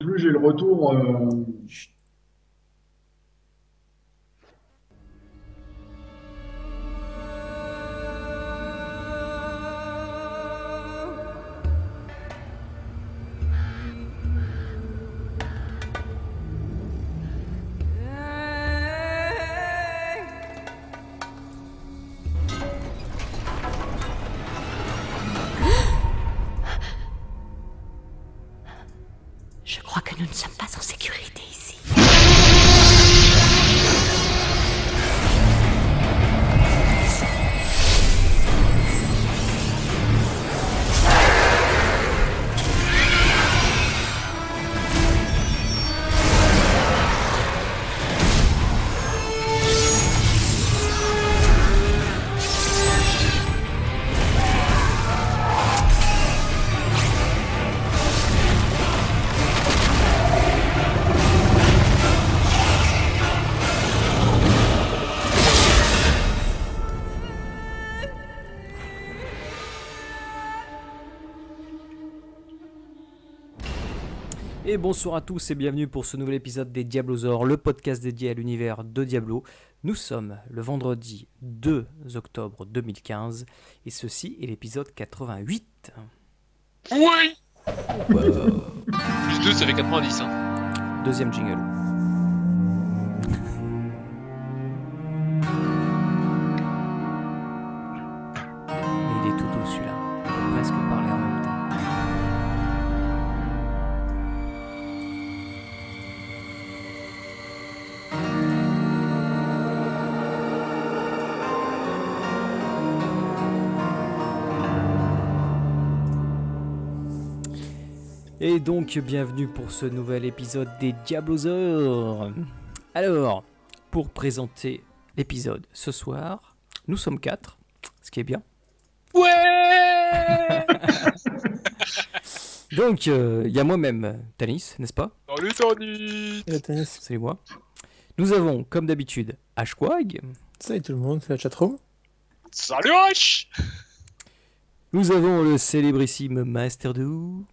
plus j'ai le retour. Et bonsoir à tous et bienvenue pour ce nouvel épisode des Diablosaures, le podcast dédié à l'univers de Diablo. Nous sommes le vendredi 2 octobre 2015 et ceci est l'épisode 88. Oui Plus 2, ça fait 90. Hein. Deuxième jingle. Et donc, bienvenue pour ce nouvel épisode des Diablosaures. Alors, pour présenter l'épisode ce soir, nous sommes quatre, ce qui est bien. Ouais Donc, il y a moi-même, Tanis, n'est-ce pas? Salut Tony Salut moi. Nous avons, comme d'habitude, Ashquag. Salut tout le monde, c'est la chatroom. Salut H Nous avons le célébrissime Master Do.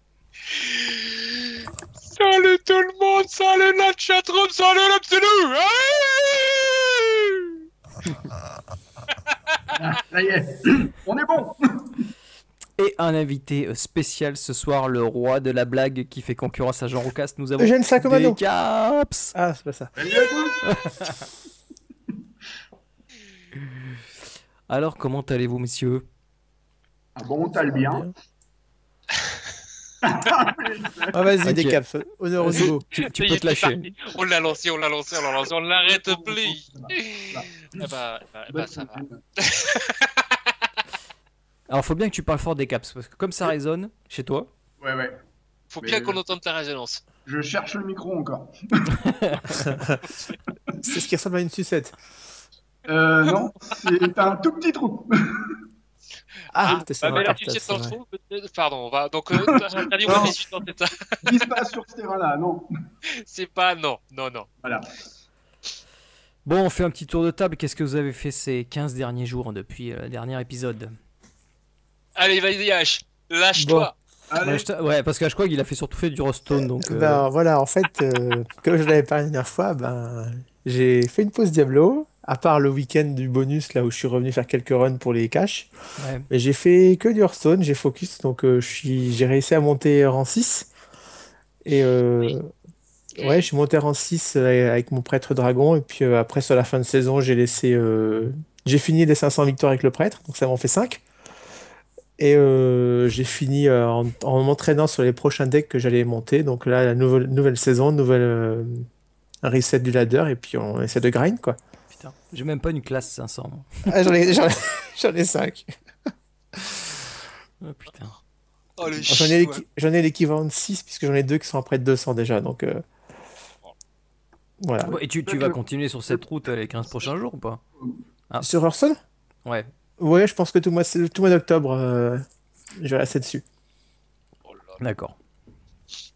Tout le monde Salut la chatroom Salut l'absolu Ça y est, on est bon. Et un invité spécial ce soir, le roi de la blague qui fait concurrence à Jean Roucas. Nous avons Eugène Sacomano. des caps. Ah, c'est pas ça. Salut à tous. Alors, comment allez-vous, messieurs? Ah bon, t'as le bien. Ah, vas-y, Ok. des caps. Honneur au niveau. Tu, peux te lâcher. On l'a lancé, on l'a lancé, on l'a lancé, on l'arrête plus Ah bah, bah, bah, ça va. Alors, faut bien que tu parles fort des caps, parce que comme ça résonne chez toi, Ouais, ouais. Faut Mais bien qu'on entende ta résonance. Je cherche le micro encore. C'est ce qui ressemble à une sucette. Euh, non, c'est un tout petit trou. Ah, c'est ça. bah, tu peut-être- Pardon, on va. Donc, euh, t'as t'as dit, on va Non. 18 ans, c'est ça Dis pas sur ce terrain-là, non. C'est pas. Non, non, non. Voilà. Bon, on fait un petit tour de table. Qu'est-ce que vous avez fait ces 15 derniers jours depuis euh, le dernier épisode? Allez, vas-y, H. Lâche-toi. Ouais, parce qu'Ashquag, il a fait surtout fait du Rostone, donc... euh, Ben voilà, en fait, euh, comme je l'avais parlé la dernière fois, ben, j'ai fait une pause Diablo, à part le week-end du bonus, là où je suis revenu faire quelques runs pour les caches. ouais. Mais j'ai fait que du Hearthstone, j'ai focus, donc euh, j'ai réussi à monter rang 6. Et euh, ouais, je suis monté rang 6 euh, avec mon prêtre dragon. Et puis euh, après, sur la fin de saison, j'ai laissé. j'ai fini les 500 victoires avec le prêtre, donc ça m'en fait 5. Et j'ai fini en, en m'entraînant sur les prochains decks que j'allais monter. Donc là, la nouvelle, nouvelle saison, nouvelle un reset du ladder, et puis on essaie de grind quoi. Putain, j'ai même pas une classe 500. moi. Ah, j'en ai, j'en ai, j'en ai 5. Oh, putain. Oh, le J'en ai chou, l'équi- j'en ai l'équivalent de 6 puisque j'en ai deux qui sont à près de 200 déjà. Donc euh, voilà. Et tu, tu vas continuer sur cette route euh, les 15 prochains jours ou pas? Ah. Sur Hearthstone? Ouais. Ouais, je pense que tout le mois, tout le mois d'octobre, euh, je vais rester dessus. Oh là là. D'accord.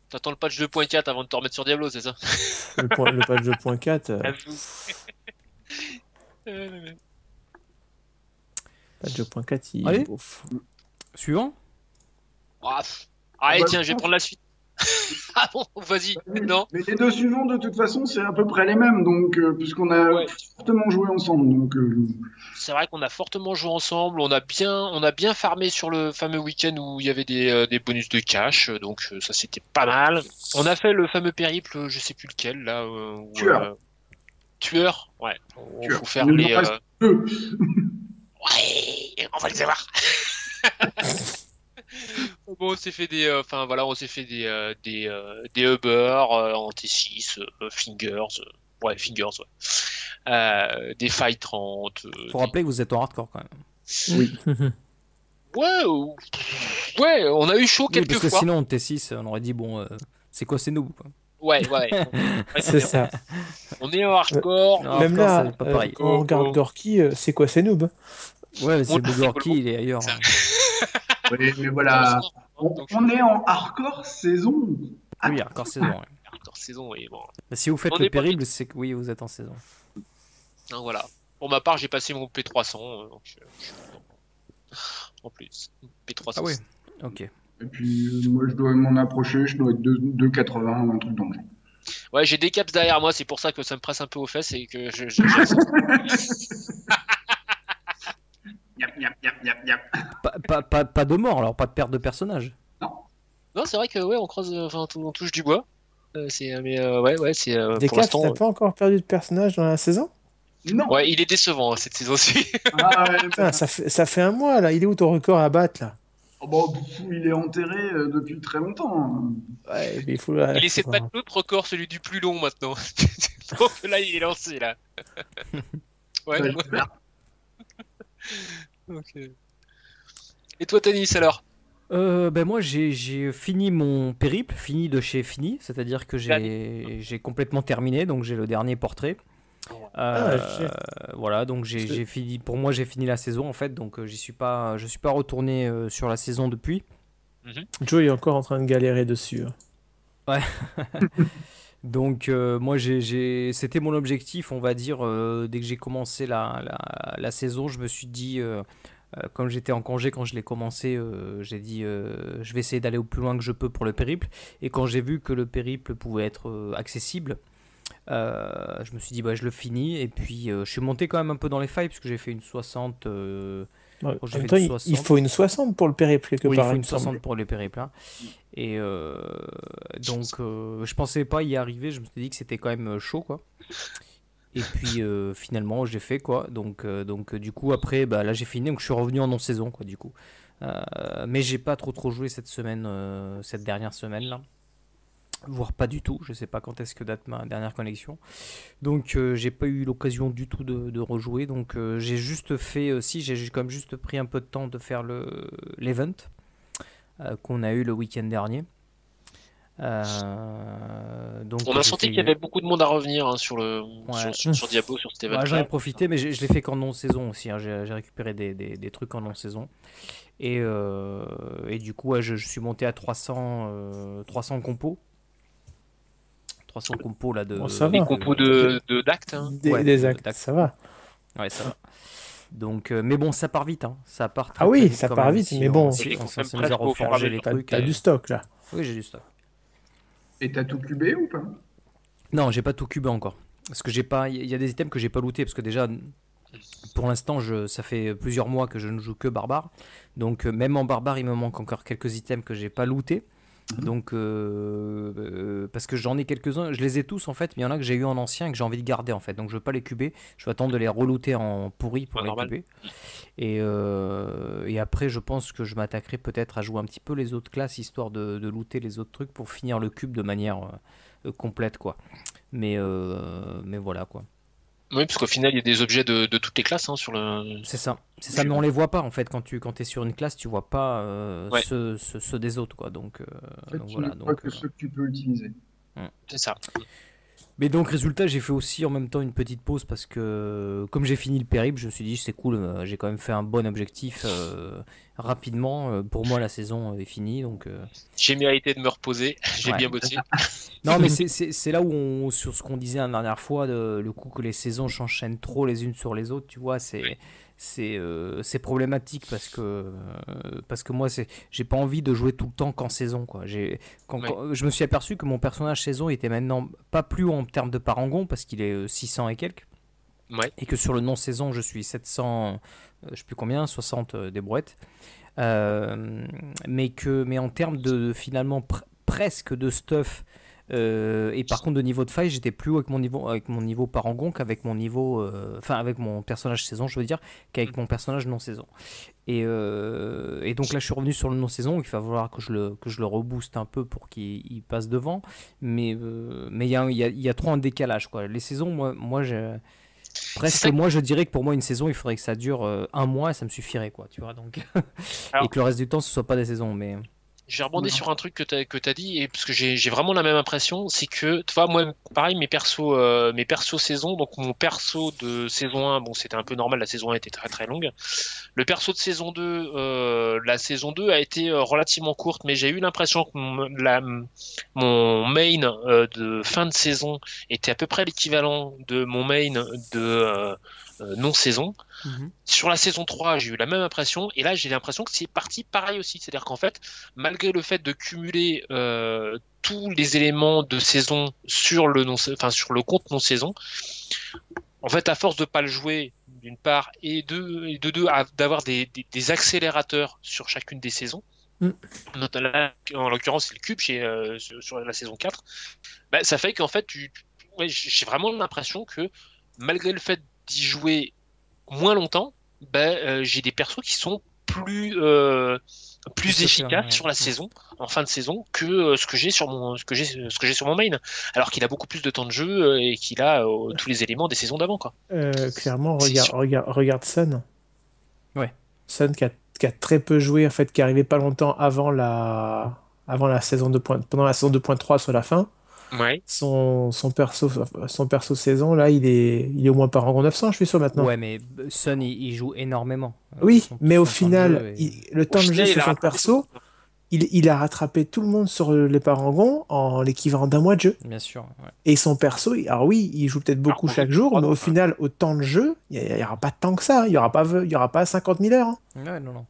T'attends le patch 2.4 avant de te remettre sur Diablo, c'est ça? Le, point, le patch 2.4, euh, 2.4, il Allez. ouf. Suivant Ah. Allez, bah, tiens, je vais prendre la suite. ah bon, vas-y, Oui, non Mais les deux suivants, de toute façon, c'est à peu près les mêmes, donc euh, puisqu'on a Ouais. fortement joué ensemble. Donc, euh, C'est vrai qu'on a fortement joué ensemble, on a bien, on a bien farmé sur le fameux week-end où il y avait des, euh, des bonus de cash, donc euh, ça c'était pas mal. On a fait le fameux périple, je sais plus lequel là. euh, où, Tueur. Tueur, ouais. On Tueur. faut faire Il nous les. en reste euh. Ouais, on va les avoir. bon, on s'est fait des, euh, enfin voilà, on s'est fait des, euh, des, euh, des Uber euh, en T6, euh, Fingers, euh, ouais, Fingers, ouais. Euh, des Fight 30. euh, Faut des- rappeler que vous êtes en hardcore quand même. Oui. Ouais, ou- ouais, on a eu chaud Oui, quelques parce que fois. sinon, en T6, on aurait dit, bon, euh, c'est quoi, c'est nous quoi. Ouais, ouais. Ouais, C'est ça. On est en hardcore. Non, Même hardcore, là, c'est pas euh, pareil. on regarde Gorky, euh, c'est quoi, c'est noob Ouais, mais c'est On- Bugorki, il est ailleurs. Hein. Oui, mais voilà. On, est en hardcore saison. Oui, hardcore saison. ouais. hardcore saison, et bon. Bah, si vous faites On le périple, c'est que oui, vous êtes en saison. Donc, voilà. Pour ma part, j'ai passé mon P300. euh, donc, je. En plus, P300. Ah oui. Ok. Et puis, moi, je dois m'en approcher. Je dois être 2 2,80 ou un truc dans le genre. Ouais, j'ai des caps derrière moi, c'est pour ça que ça me presse un peu aux fesses et que je. je- je- Yap, yap, yap, yap, yap. Pas, pas, pas, pas de mort, alors pas de perte de personnage. non, c'est vrai que ouais, on croise, enfin, on touche du bois. Euh, c'est, mais euh, ouais, ouais, c'est euh, Des pour caps, t'as pas encore perdu de personnage dans la saison? Non. Ouais, il est décevant cette saison-ci. Ah, ouais, Putain, ça, fait, ça fait un mois là, il est où ton record à battre là? Oh, bon, pff, il est enterré euh, depuis très longtemps. hein. Ouais, mais il faut là. il essaie de battre l'autre record, celui du plus long maintenant. Donc là, il est lancé là. ouais. Et toi, Tanis, alors? Euh, ben moi j'ai fini mon périple, fini de chez fini, c'est-à-dire que j'ai complètement terminé, donc j'ai le dernier portrait. Euh, Ah, voilà, donc j'ai fini. Pour moi j'ai fini la saison en fait, donc euh, j'y suis pas, je suis pas retourné euh, sur la saison depuis. Joe est encore en train de galérer dessus. hein. Donc euh, moi j'ai- c'était mon objectif, on va dire, euh, dès que j'ai commencé la, la, la saison, je me suis dit, euh, euh, comme j'étais en congé quand je l'ai commencé, euh, j'ai dit, euh, je vais essayer d'aller au plus loin que je peux pour le périple. Et quand j'ai vu que le périple pouvait être euh, accessible, euh, je me suis dit, bah, je le finis. Et puis euh, je suis monté quand même un peu dans les failles, puisque j'ai fait une 60. euh, Ouais, fait temps, une il, 60. il faut une 60 pour le périple quelque oui, il part. faut une me semble. 60 pour les périples. hein. Et donc, je pensais pas y arriver. Je me suis dit que c'était quand même chaud, quoi. Et puis finalement, j'ai fait quoi. Donc, donc du coup, après, bah, là, j'ai fini. Donc, je suis revenu en non-saison, quoi, du coup. Mais j'ai pas trop trop joué cette semaine, cette dernière semaine là. Voire pas du tout. Je sais pas quand est-ce que date ma dernière connexion. Donc, euh, j'ai pas eu l'occasion du tout de, de rejouer. Donc, euh, j'ai juste fait. euh, si, j'ai comme juste pris un peu de temps de faire le l'event euh, qu'on a eu le week-end dernier. Euh, donc On a senti qu'il y avait beaucoup de monde à revenir hein, sur le Ouais. sur, Diablo, sur cet Ouais, événement. J'en ai profité, mais je l'ai fait qu'en non-saison aussi. hein. J'ai récupéré des, des- des trucs en non-saison. Et, euh, et du coup, ouais, je, je suis monté à 300, euh, 300 compos. 300 compos là de. Bon, ça Les va. compos de de- d'actes. hein. Des, Ouais, des de- actes, d'actes. ça va. Ouais, ça va. Donc, euh, mais bon, ça part vite. Hein. Ça part très, Ah oui, très vite ça part vite, mais on- bon. on s'est mis à reforger les trucs. t'as et- du stock là. Oui, j'ai du stock. Et t'as tout cubé ou pas? Non, j'ai pas tout cubé encore. Parce que j'ai pas. Il y a des items que j'ai pas looté. Parce que déjà, pour l'instant, je... ça fait plusieurs mois que je ne joue que barbare. Donc, euh, même en barbare, il me manque encore quelques items que j'ai pas looté. Mhm. Donc, euh, euh, parce que j'en ai quelques-uns, je les ai tous en fait, mais il y en a que j'ai eu en ancien et que j'ai envie de garder en fait. Donc, je veux pas les cuber. Je vais attendre de les relooter en pourri pour les normal. cuber. Et, euh, et après, je pense que je m'attaquerai peut-être à jouer un petit peu les autres classes histoire de, de looter les autres trucs pour finir le cube de manière complète quoi. Mais, mais voilà quoi. Oui, parce qu'au final, il y a des objets de, de toutes les classes hein, sur le. C'est ça. C'est ça, mais on les voit pas en fait quand tu quand es sur une classe, tu vois pas euh, Ouais. ceux, ceux- ceux des autres quoi. Donc, euh, En fait, donc tu voilà. ne Donc, que euh, ceux que tu peux utiliser. C'est ça. Mais donc résultat, j'ai fait aussi en même temps une petite pause parce que comme j'ai fini le périple, je me suis dit c'est cool, euh, j'ai quand même fait un bon objectif euh, rapidement. Euh, pour moi, la saison est finie donc. euh, J'ai mérité de me reposer. J'ai Ouais. bien bossé. Non, mais c'est- là où on, sur ce qu'on disait la dernière fois, de- le coup que les saisons s'enchaînent trop les unes sur les autres, tu vois, c'est c'est euh, c'est problématique parce que euh, parce que moi c'est j'ai pas envie de jouer tout le temps qu'en saison quoi j'ai quand, Ouais. quand- je me suis aperçu que mon personnage saison était maintenant pas plus haut en termes de parangon parce qu'il est euh, 600 et quelques Ouais. et que sur le non saison je suis 700 euh, je sais plus combien 60 euh, des brouettes Euh, mais que mais en termes de finalement pr- presque de stuff euh, et par contre de niveau de faille j'étais plus haut avec mon niveau avec mon niveau parangon qu'avec mon niveau euh, enfin avec mon personnage saison je veux dire qu'avec mon personnage non saison et, euh, et donc là je suis revenu sur le non saison il va falloir que je le que je le rebooste un peu pour qu'il il passe devant. Mais mais il y a, y, a, y a trop un décalage quoi. Les saisons moi moi je presque ça- moi je dirais que pour moi une saison il faudrait que ça dure un mois et ça me suffirait quoi tu vois donc. Alors- et que le reste du temps ce soit pas des saisons mais J'ai rebondi Ouais. sur un truc que tu as, que t'as dit, et parce que j'ai vraiment la même impression, c'est que, tu vois, moi, pareil, mes persos, euh, mes persos saison, donc mon perso de saison 1, bon, c'était un peu normal, la saison 1 était très très longue. Le perso de saison 2, euh, la saison 2 a été euh, relativement courte, mais j'ai eu l'impression que mon, la, mon main euh, de fin de saison était à peu près l'équivalent de mon main de euh, euh, non-saison. Sur la saison 3, j'ai eu la même impression, et là j'ai l'impression que c'est parti pareil aussi. C'est-à-dire qu'en fait, malgré le fait de cumuler euh, tous les éléments de saison sur le non, enfin sur le compte non saison, en fait, à force de pas le jouer d'une part et de et de deux d'avoir des, des, des accélérateurs sur chacune des saisons. Mm. Notamment, en l'occurrence, c'est le cube chez, euh, sur, sur la saison 4. Bah, ça fait qu'en fait, tu, ouais, j'ai vraiment l'impression que malgré le fait d'y jouer moins longtemps, ben, euh, j'ai des persos qui sont plus euh, plus Plus efficaces ouais. sur la Ouais. saison en fin de saison que euh, ce que j'ai sur mon ce que j'ai ce que j'ai sur mon main alors qu'il a beaucoup plus de temps de jeu et qu'il a euh, tous les éléments des saisons d'avant quoi. Euh, clairement, regarde, regarde, regarde Sun. Ouais. Sun qui a, qui a très peu joué, en fait, qui arrivait pas longtemps avant la, avant la saison 2. Pendant la saison 2.3 sur la fin. Ouais. Son, son, perso, son perso saison, là, il est, il est au moins par rang 900, je suis sûr maintenant. ouais mais Sun il, il joue énormément Euh, Oui, son- mais au son final, il- le temps de jeu sur son perso, il, il a rattrapé tout le monde sur les parangons en l'équivalent d'un mois de jeu. bien sûr ouais. Et son perso, alors oui, il joue peut-être beaucoup Alors, chaque jour, mais au final, au temps de jeu, il n'y aura pas tant que ça. Il n'y aura, pas il y aura pas 50 000 heures. hein. Ouais, non, non.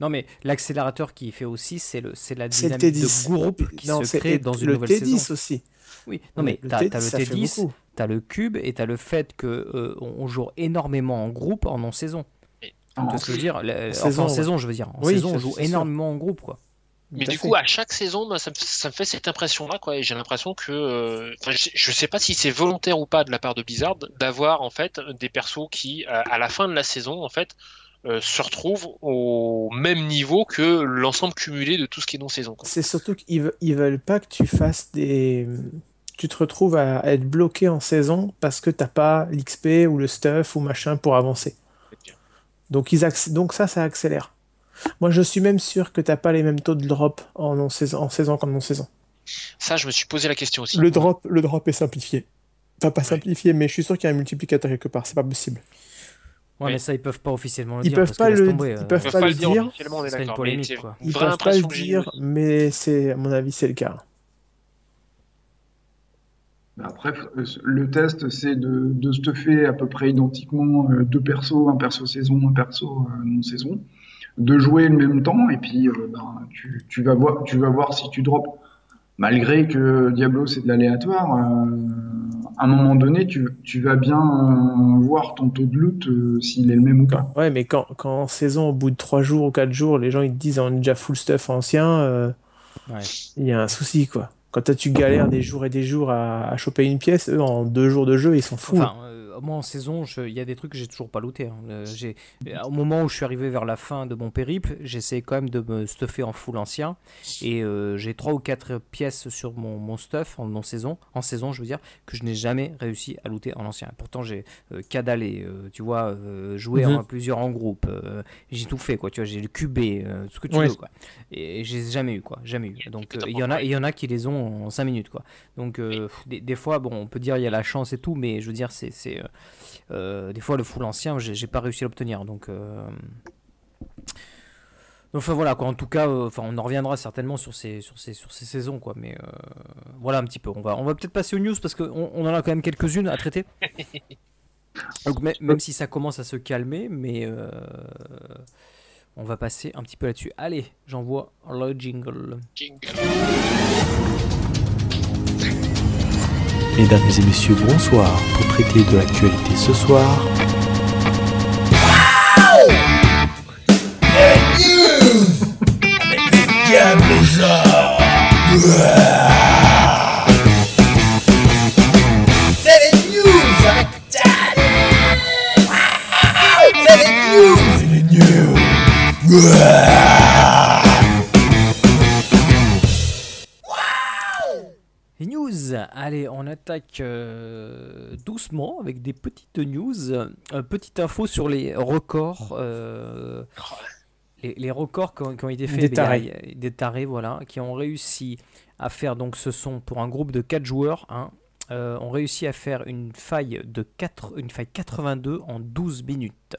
Non, mais l'accélérateur qui fait aussi, c'est le, c'est la le dynamique T10. de groupe qui Non, se crée dans une le nouvelle T10 saison. aussi. Oui, non, mais le t'as T10, le ça fait T10, beaucoup. t'as le cube et t'as le fait que euh, on joue énormément en groupe en non-saison. Tu vois ce que je veux dire? La- Enfin, saison, en ouais. saison, je veux dire. En Oui, saison, on joue énormément en groupe, quoi. Mais du fait. coup, à chaque saison, moi, ça, me, ça me fait cette impression-là, quoi. Et j'ai l'impression que, euh, je, je sais pas si c'est volontaire ou pas de la part de Blizzard d'avoir en fait des persos qui, à, à la fin de la saison, en fait, euh, se retrouvent au même niveau que l'ensemble cumulé de tout ce qui est non saison. quoi. C'est surtout qu'ils ve- ils veulent pas que tu fasses des. Tu te retrouves à être bloqué en saison parce que t'as pas l'XP ou le stuff ou machin pour avancer. Donc, ils acc- Donc ça, ça accélère. Moi, je suis même sûr que t'as pas les mêmes taux de drop en, non saison, en saison qu'en non saison. Ça, je me suis posé la question aussi. Le drop, le drop est simplifié. Enfin, pas simplifié, mais je suis sûr qu'il y a un multiplicateur quelque part. C'est pas possible. Ouais, Oui. mais ça, ils peuvent pas officiellement le Ils dire. peuvent parce pas que le- tomber, ils euh, peuvent Ils peuvent pas pas le dire dire. officiellement, on est une polémique, quoi. Ils peuvent pas le dire, mais c'est, à mon avis, c'est le cas. Après, le test, c'est de, de stuffer à peu près identiquement euh, deux persos, un perso saison, un perso euh, non saison, de jouer le même temps, et puis euh, ben, tu, tu vas voir, tu vas voir si tu drops. Malgré que Diablo, c'est de l'aléatoire, euh, à un moment donné, tu, tu vas bien euh, voir ton taux de loot euh, s'il est le même ou pas. Ouais, mais quand, quand en saison, au bout de 3 jours ou 4 jours, les gens ils te disent on est déjà full stuff ancien, euh, Ouais. il y a un souci quoi. Quand tu galères des jours et des jours à, à choper une pièce, eux en 2 jours de jeu ils sont fous. Enfin, euh, moi en saison, il y a des trucs que j'ai toujours pas looté. hein. Euh, j'ai- au moment où je suis arrivé vers la fin de mon périple, j'essaie quand même de me stuffer en full ancien. Et euh, j'ai trois ou quatre pièces sur mon, mon stuff en, non saison, en saison, je veux dire, que je n'ai jamais réussi à looter en ancien. Pourtant, j'ai euh, cadalé, euh, tu vois, euh, joué Mhm. en plusieurs en groupe. euh, j'ai tout fait, quoi. Tu vois, j'ai le cubé, euh, tout ce que tu Ouais. veux, quoi. Et j'ai jamais eu, quoi. Jamais eu. Donc, euh, il y en a, il y en a qui les ont en 5 minutes, quoi. Donc, euh, des, des fois, bon, on peut dire il y a la chance et tout, mais je veux dire, c'est, c'est, euh, euh, des fois le full ancien, j'ai, pas réussi à l'obtenir. Donc, euh, donc, enfin voilà, quoi. En tout cas, euh, enfin, on en reviendra certainement sur ces, sur ces, sur ces saisons, quoi. Mais euh, voilà un petit peu. On va, on va peut-être passer aux news parce qu'on on en a quand même quelques-unes à traiter. Donc même si ça commence à se calmer, mais euh, on va passer un petit peu là-dessus. Allez, j'envoie le jingle. Jingle. Mesdames et messieurs, bonsoir. Pour traiter de l'actualité ce soir, allez, on attaque euh, doucement avec des petites news. Euh, petite info sur les records. euh, les, les records qui ont, qui ont été faits Des tarés. a- des tarés, voilà, qui ont réussi à faire donc ce son pour un groupe de 4 joueurs, hein, ont réussi à faire une faille de 4, une faille 82 en 12 minutes.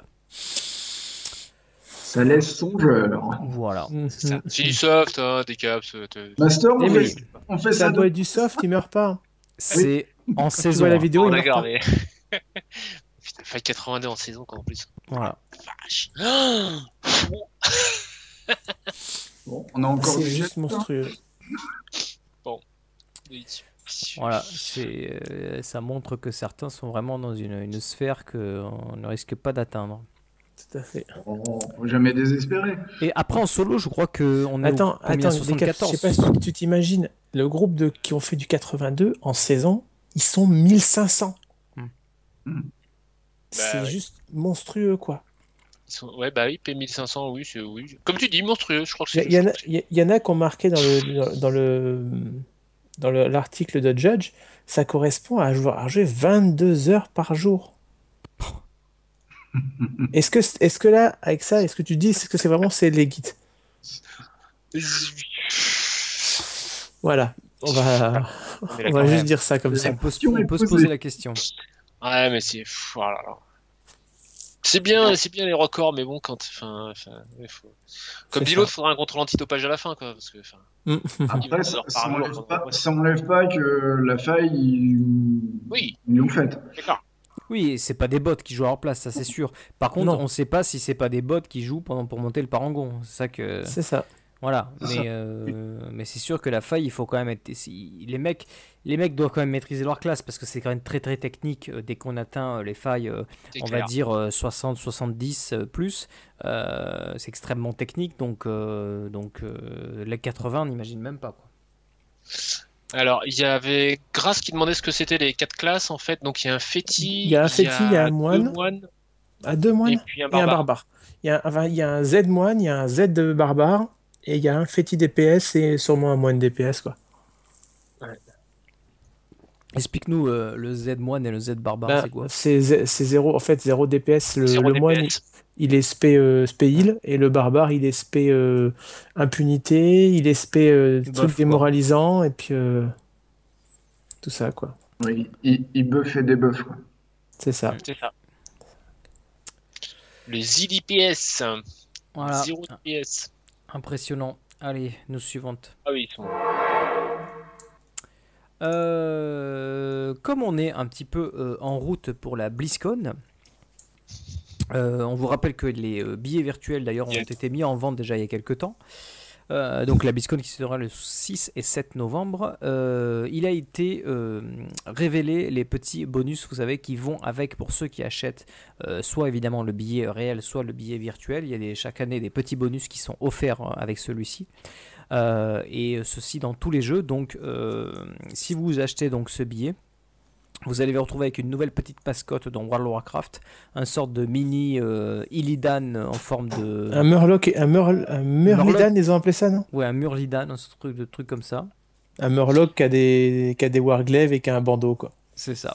Ça laisse songeur. Voilà. Ça, C'est du soft, hein, des caps. euh, te- Master, on Eh fait, on fait Ça ça doit être du soft, il meurt pas. C'est en saison. vois la hein. vidéo, Oh, il meurt pas. Putain, faille 82 en saison, quoi, en plus. Voilà. Vache. Bon, on a encore C'est juste monstrueux. Oui. Voilà, c'est, euh, ça montre que certains sont vraiment dans une, une sphère qu'on ne risque pas d'atteindre. Tout à fait. Faut jamais désespérer. Et après en solo, je crois qu'on est Attends, au attends, des cap- je 74. sais pas si tu t'imagines, le groupe de, qui ont fait du 82 en saison, ils sont 1500. Hmm. Hmm. C'est Bah ouais. juste monstrueux, quoi. Ils sont- Ouais, bah oui, P1500, oui, c'est oui. Comme tu dis, monstrueux, je crois que Il y, c'est. il y en a- y en a qui ont marqué dans le dans le dans le- l'article de Judge, ça correspond à jouer, à jouer 22 heures par jour. Est-ce que est-ce que là, avec ça, est-ce que tu dis, est-ce que c'est vraiment c'est les guides Voilà, on va On est va juste dire ça comme ça. On peut, se- question on est peut se posée. poser la question. Ouais, mais c'est. C'est bien, c'est bien les records, mais bon, quand. Enfin, faut- Comme dit l'autre, faudra un contrôle antidopage à la fin, quoi. Parce que, enfin, Après, ça, ça enlève pas, ouais. ça enlève pas que la faille, ils, Oui, ils l'ont faite. d'accord. Oui, c'est pas des bots qui jouent à leur place, ça c'est sûr. Par contre, Non. on sait pas si c'est pas des bots qui jouent pendant pour monter le parangon. C'est ça que. C'est ça. Voilà, C'est mais, ça. euh, mais c'est sûr que la faille, il faut quand même être. si- Les mecs, les mecs doivent quand même maîtriser leur classe parce que c'est quand même très très technique euh, dès qu'on atteint euh, les failles, on clair. va dire euh, 60, 70 euh, plus. euh, c'est extrêmement technique donc, euh, donc euh, les 80, on n'imagine même pas. Quoi. Alors, il y avait Grace qui demandait ce que c'était les quatre classes, en fait. Donc, il y a un féti, Il y a un féti, il y a un deux moine. moines, À deux moines et puis un et un barbare. Il y a, enfin, il y a un Z moine, il y a un Z de barbare, et il y a un féti DPS et sûrement un moine DPS, quoi. Explique-nous euh, le Z moine et le Z barbare, Ben, c'est quoi c'est zé- c'est zéro, en fait, zéro DPS. Le, Zéro le moine, DPS. il est spé, euh, spé heal, et le barbare, il est spé euh, impunité, il est spé euh, Buff, truc quoi. démoralisant, et puis euh, tout ça, quoi. Oui, il, il buff et débuff. Quoi. C'est ça. C'est ça. Le ZDPS. Voilà, Zéro DPS. impressionnant. Allez, nous suivante. Ah oui, ils sont. Euh, comme on est un petit peu euh, en route pour la BlizzCon, euh, on vous rappelle que les billets virtuels d'ailleurs ont été mis en vente déjà il y a quelques temps. Donc la BlizzCon qui se tiendra le 6 et 7 novembre, il a été révélé les petits bonus, vous savez, qui vont avec pour ceux qui achètent soit évidemment le billet réel, soit le billet virtuel. Il y a des, chaque année des petits bonus qui sont offerts avec celui-ci. Euh, et ceci dans tous les jeux. Donc, euh, si vous achetez donc ce billet, vous allez vous retrouver avec une nouvelle petite mascotte dans World of Warcraft, un sorte de mini euh, Illidan en forme de, Un Murloc, et- un, Murl, un Murlidan, ils ont appelé ça, non? Ouais, un Murlidan, un truc de truc comme ça. Un Murloc qui a des, qui a des warglaives et qui a un bandeau, quoi. C'est ça.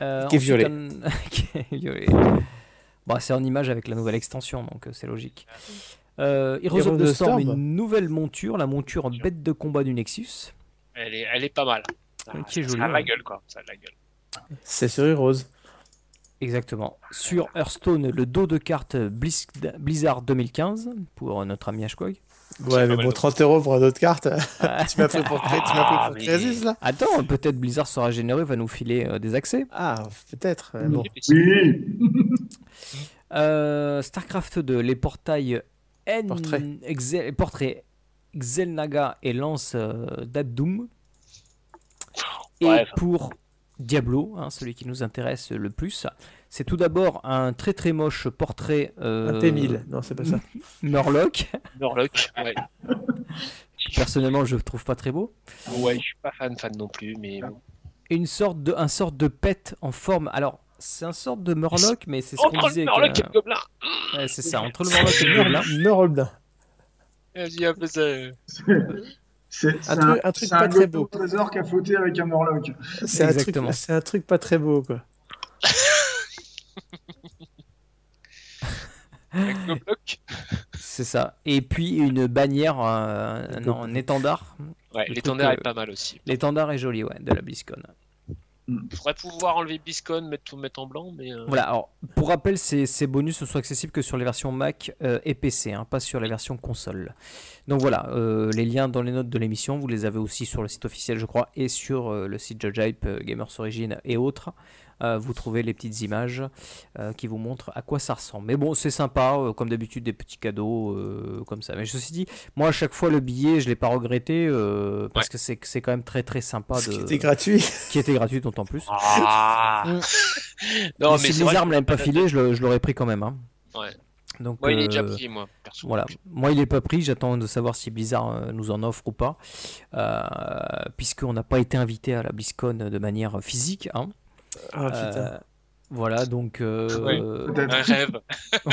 Euh, Qui est violet. un- qui est violet. Bah, c'est en image avec la nouvelle extension, donc c'est logique. Euh, Heroes Heroes of the Storm, Storm. une nouvelle monture, la monture bête de combat du Nexus. Elle est, elle est pas mal. Ah, Qui est ça a la gueule, quoi. Ça a la gueule. C'est sur Heroes. Exactement. Sur Hearthstone, le dos de carte Blizz- Blizzard 2015 pour notre ami Ashkog. Ouais, mais bon, mal. 30 euros pour une autre carte. Ah, tu m'as pris pour, tu pris Ah, pour mais- Crésus, là Attends, peut-être Blizzard sera généreux, va nous filer euh, des accès. Ah, peut-être. bon. Oui, Euh, StarCraft 2, les portails N, Portrait. Excel, portrait Xelnaga et Lance euh, d'Abdoum. Et Ouais, pour Diablo, hein, celui qui nous intéresse le plus, c'est tout d'abord un très très moche portrait euh, Un T1000. Non, c'est pas ça. Murloc. Murloc, ouais. Personnellement, je le trouve pas très beau. Ouais, je suis pas fan fan non plus, mais bon. Et une sorte de, un sorte de pet en forme. Alors, c'est un sorte de Murloc, mais c'est ce qu'on Entre disait. le Murloc et le gobelin Ouais, c'est ça, entre le Murloc et le gobelin. Meurolbin. Vas-y, un peu ça. c'est Un truc- un truc c'est pas très beau. au trésor qui a fauté avec un Murloc. C'est un, truc, un truc pas très beau, quoi. C'est ça. Et puis une bannière, euh, non, un étendard. Ouais, l'étendard est pas mal aussi. L'étendard est joli, ouais, de la BlizzCon. Faudrait pouvoir enlever BlizzCon, mettre tout mettre en blanc, mais. euh, Voilà, alors pour rappel, ces, ces bonus ne sont accessibles que sur les versions Mac euh, et PC, hein, pas sur les versions console. Donc voilà, euh, les liens dans les notes de l'émission, vous les avez aussi sur le site officiel, je crois, et sur le site Judge Hype, Gamers Origin et autres. Euh, vous trouvez les petites images euh, qui vous montrent à quoi ça ressemble. Mais bon, c'est sympa, euh, comme d'habitude, des petits cadeaux euh, comme ça. Mais ceci dit, moi à chaque fois le billet, je l'ai pas regretté euh, parce que c'est c'est quand même très très sympa Ce de qui était gratuit. qui était gratuit d'autant plus. Ah. Non, mais si que- me l'avait pas filé, je l'aurais pris quand même. hein. Ouais. Donc, Moi, il est déjà pris, moi, perso. Voilà, moi il est pas pris, j'attends de savoir si Blizzard nous en offre ou pas, euh, puisqu'on n'a pas été invité à la BlizzCon de manière physique. Hein. Ah, putain. Euh, voilà, donc... euh. Peut-être. Un rêve.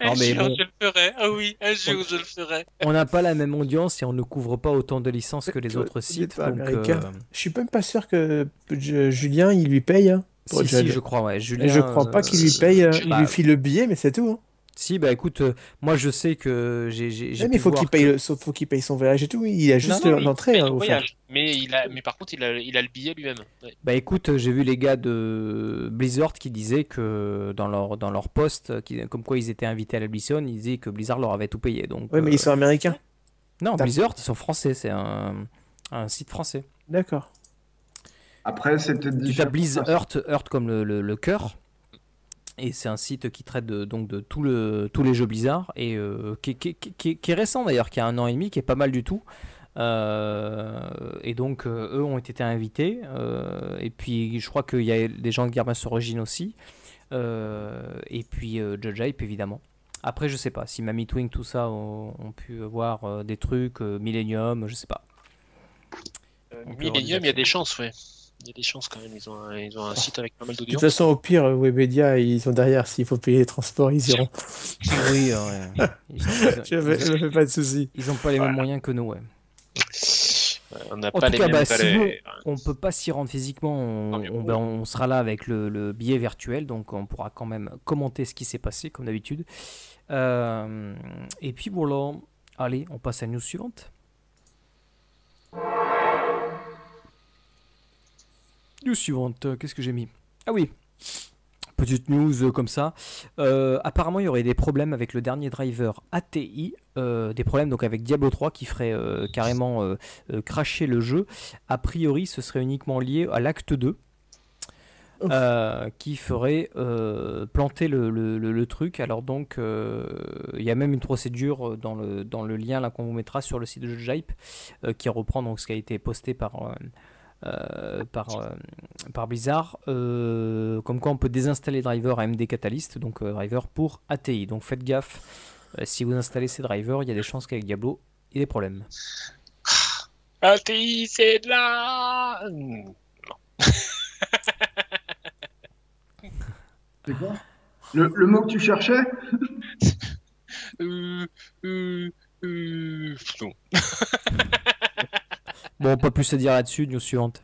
un Non, mais jour, bon. je le ferai. Ah oui, un jour, je le ferai. on n'a pas la même audience et on ne couvre pas autant de licences que les autres sites. donc, euh, Je suis même pas sûr que je- Julien, il lui paye. hein, pour si, si, je crois, ouais. Julien, Et je crois pas qu'il lui paye. euh, il bah, lui file le billet, mais c'est tout. hein. Si, bah écoute, euh, moi je sais que j'ai... mais faut voir qu'il paye, que- le- faut qu'il paye son voyage et tout. Il a juste il l'entrée hein. Mais, il a, mais par contre, il a, il a le billet lui-même. Ouais. Bah écoute, euh, j'ai vu les gars de Blizzard qui disaient que dans leur, dans leur post, qui, comme quoi ils étaient invités à la BlizzCon, ils disaient que Blizzard leur avait tout payé. Donc, Ouais, mais euh, ils sont américains. Non, Blizzard, ils sont français, c'est un, un site français. D'accord. Après, c'est peut-être Tu différent. tapes Blizz Earth, Earth comme le, le, le cœur. Et c'est un site qui traite de, donc de tout le, tous les jeux Blizzard et euh, qui, est- qui est- qui est- qui est récent d'ailleurs, qui a un an et demi, qui est pas mal du tout. Euh, et donc euh, eux ont été invités. et puis je crois qu'il y a des gens de Gamers Origin aussi. Et puis Judge Hype évidemment. Après je sais pas si Mamie Twing tout ça ont, ont pu voir des trucs, Millennium, je sais pas. Millennium, il y a des chances, ouais. Il y a des chances quand même. Ils ont un, ils ont un site avec pas mal De toute d'audience. façon, au pire, Webedia, ils sont derrière. S'il faut payer les transports, ils iront. Oui, ouais. Ils, Je me fais pas de soucis. ils ont pas les mêmes moyens que nous, ouais. On n'a En pas tout les cas, mêmes bah, si valeurs. On peut pas s'y rendre physiquement, on, Non, mais on- bon. ben, on sera là avec le, le billet virtuel, donc on pourra quand même commenter ce qui s'est passé, comme d'habitude. Euh, et puis voilà, allez, on passe à la news suivante. News suivante, euh, qu'est-ce que j'ai mis? Ah oui, petite news euh, comme ça. Euh, apparemment, il y aurait des problèmes avec le dernier driver ATI, euh, des problèmes donc avec Diablo 3 qui ferait euh, carrément cracher le jeu. A priori, ce serait uniquement lié à l'acte 2. Ouf. euh, qui ferait planter le, le- le- le truc. Alors donc, il y a même une procédure dans le, dans le lien là qu'on vous mettra sur le site de euh, qui reprend donc ce qui a été posté par, euh, par, euh, par Blizzard, euh, comme quoi on peut désinstaller driver AMD Catalyst, donc euh, driver pour ATI. Donc faites gaffe, euh, si vous installez ces drivers, il y a des chances qu'avec Diablo, il y ait des problèmes. ATI, c'est de la. C'est quoi? Le, le mot que tu cherchais? Euh, euh, euh, non. Bon, pas plus à dire là-dessus, news suivante.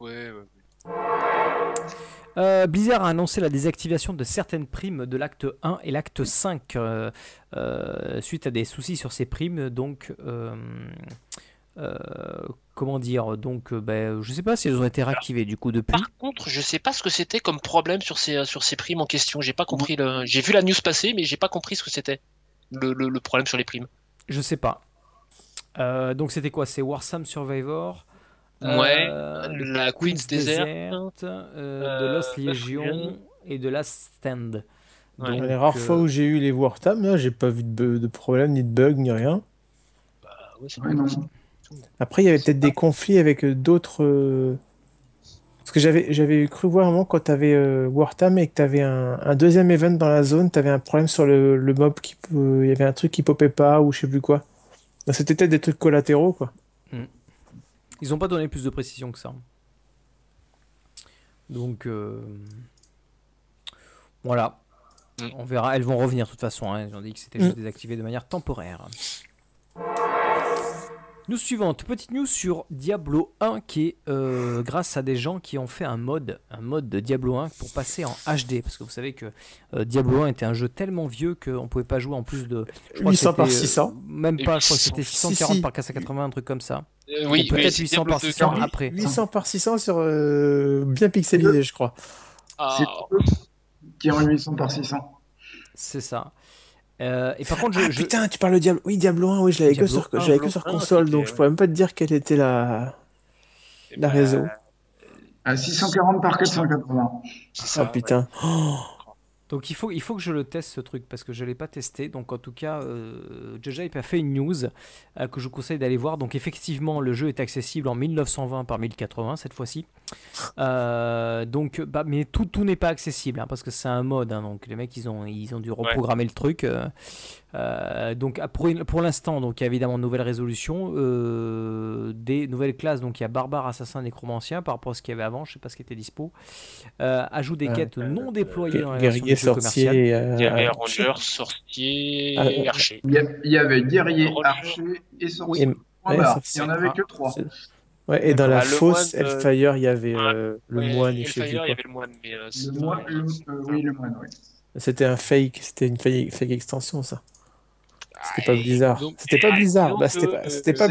Ouais, ouais. Euh, Blizzard a annoncé la désactivation de certaines primes de l'acte 1 et l'acte 5 euh, euh, suite à des soucis sur ces primes. Donc, euh, euh, comment dire Donc, ben, je sais pas si elles ont été réactivées du coup depuis. Par contre, je sais pas ce que c'était comme problème sur ces, sur ces primes en question. J'ai pas compris le. J'ai vu la news passer, mais j'ai pas compris ce que c'était. Le, le, le problème sur les primes. Je sais pas. Euh, donc c'était quoi? C'est Warsam Survivor Ouais, euh, la Queen's Desert. euh, de Lost Legion et de Last Stand. Ouais. Donc, les rares euh, fois où j'ai eu les Wartam, là, j'ai pas vu de, problème, ni de bug, ni rien. Ah ouais, c'est Ouais, non. Après, il y avait peut-être des conflits avec d'autres. Parce que j'avais j'avais cru voir un moment quand tu avais Wartam et que tu avais un, un deuxième event dans la zone, tu avais un problème sur le, le mob, qui, il y avait un truc qui popait pas ou je sais plus quoi. Donc, C'était peut-être des trucs collatéraux, quoi. Ils ont pas donné plus de précision que ça. Donc euh, voilà. Mm. On verra. Elles vont revenir de toute façon. hein. Ils ont dit que c'était juste désactivé de manière temporaire. News suivante, petite news sur Diablo 1 qui est euh, grâce à des gens qui ont fait un mode, un mode de Diablo 1 pour passer en HD parce que vous savez que euh, Diablo 1 était un jeu tellement vieux qu'on pouvait pas jouer en plus de je crois que 800 par c'était, euh, 600. même pas, je crois que 800. c'était Si, 640 si. par 480 un truc comme ça. Euh, Ou oui, peut-être c'est 800 par Diablo 2 600 qui- après. 800 par 600 sur euh, bien pixelisé, je crois. Ah, C'est eux qui ont 800 par 600. C'est ça. Euh, et par contre, je, Ah, je- putain, tu parles de Diablo. Oui, Diablo 1, oui, je l'avais que sur, 1, je l'avais que Diablo sur 1, console, donc je ouais. pourrais même pas te dire quelle était la, eh la ben, réseau. À 640 par 480. c'est Ah ça, putain. Oh, donc il faut, il faut que je le teste ce truc parce que je l'ai pas testé. Donc en tout cas, euh, Jaja a fait une news euh, que je vous conseille d'aller voir. Donc effectivement, le jeu est accessible en 1920 par 1080 cette fois-ci. Euh, donc, bah, mais tout, tout n'est pas accessible hein, parce que c'est un mode. hein. donc les mecs, ils ont, ils ont dû reprogrammer le truc. euh, euh, donc ah, pour, pour l'instant, donc il y a évidemment une nouvelle résolution, euh, des nouvelles classes. Donc il y a barbare, assassin, nécromancien par rapport à ce qu'il y avait avant. Je sais pas ce qui était dispo. Euh, ajout des Euh, quêtes non déployées dans la version guerrier, du jeu commercial. sorcier. euh, Guerrier, euh, ranger, sorcier, Ah, archer. Il y, a- il y avait guerrier, Roger. archer et sorcier. et- ouais, sorcier. Il n'y en avait que trois. Ouais, et dans la Ah, le fosse moine, euh, Hellfire, il y avait euh, le moine sais Hellfire, il y avait le moine, mais euh, Le moine, le- euh, oui, le moine, oui. C'était un fake, c'était une fake, fake extension, ça. C'était pas Ah, Blizzard. donc- C'était pas Blizzard. donc, Bah, c'était euh, pas, c'était pas et-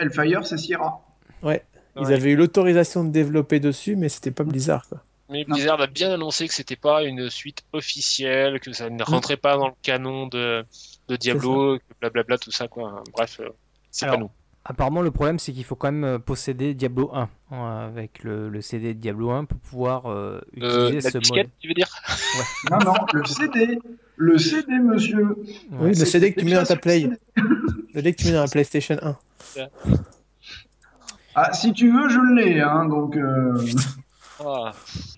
Hellfire, c'est Sierra. Ouais. Ils Ouais. avaient eu l'autorisation de développer dessus, mais c'était pas Blizzard, quoi. Mais Non. Blizzard a bien annoncé que c'était pas une suite officielle, que ça ne rentrait pas dans le canon de, de Diablo, que blablabla, tout ça, quoi. Bref, euh, c'est pas nous. Apparemment, le problème, c'est qu'il faut quand même euh, posséder Diablo 1 hein, avec le, le CD de Diablo 1 pour pouvoir euh, Euh, utiliser la ce mode. tu veux dire? Non, non, le CD. Le CD, monsieur. Ouais. Oui, le CD que tu mets dans ta Play. Le CD que tu mets dans la PlayStation 1. Ah, si tu veux, je l'ai, hein, donc. euh, Ah,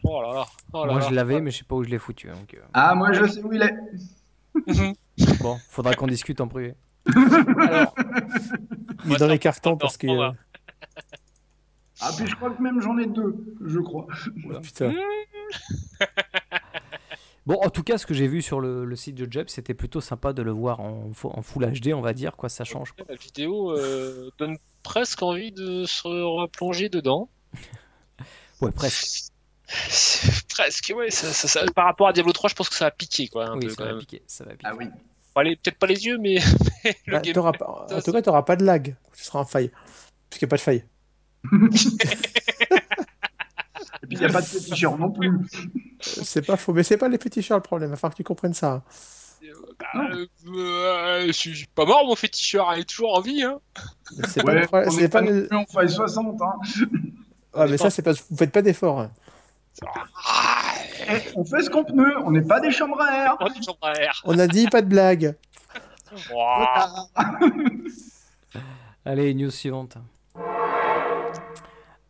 Oh là là. Oh là Moi, là. je l'avais, mais je sais pas où je l'ai foutu. Donc, euh, Ah, moi, je sais où il est. bon, faudra qu'on discute en privé. Alors, Il est dans les cartons on parce que. va. Ah, puis je crois que même j'en ai deux, je crois. Oh, putain. Bon, en tout cas, ce que j'ai vu sur le, le site de Jeb, c'était plutôt sympa de le voir en, Full HD, on va dire. Quoi, ça change. quoi. La vidéo euh, donne presque envie de se replonger dedans. Ouais, presque. presque, ouais. Ça, ça- ça- par rapport à Diablo 3, je pense que ça a piqué, quoi. Un Oui, peu, ça quand va piquer. Ça va piquer. Ah oui. Bon, allez, peut-être pas les yeux, mais, le Bah, game- t'auras pas- En tout cas, tu n'auras pas de lag. Tu seras en faille. Puisqu'il n'y a pas de faille. Et puis, il n'y a pas de t-shirt non plus. C'est pas faux. Mais c'est pas les petits chats le problème. Il va falloir que tu comprennes ça. hein. Bah, euh, euh, je suis pas mort, mon féticheur, elle est toujours en vie, hein. C'est pas Ouais, le problème. on C'est est pas pas le- en faille 60. Hein. Ouais, mais ça, c'est pas. Vous faites pas d'efforts. hein. Ah, On fait ce qu'on peut, on n'est pas des chambres à air. On a dit pas de blague. Allez, news suivante.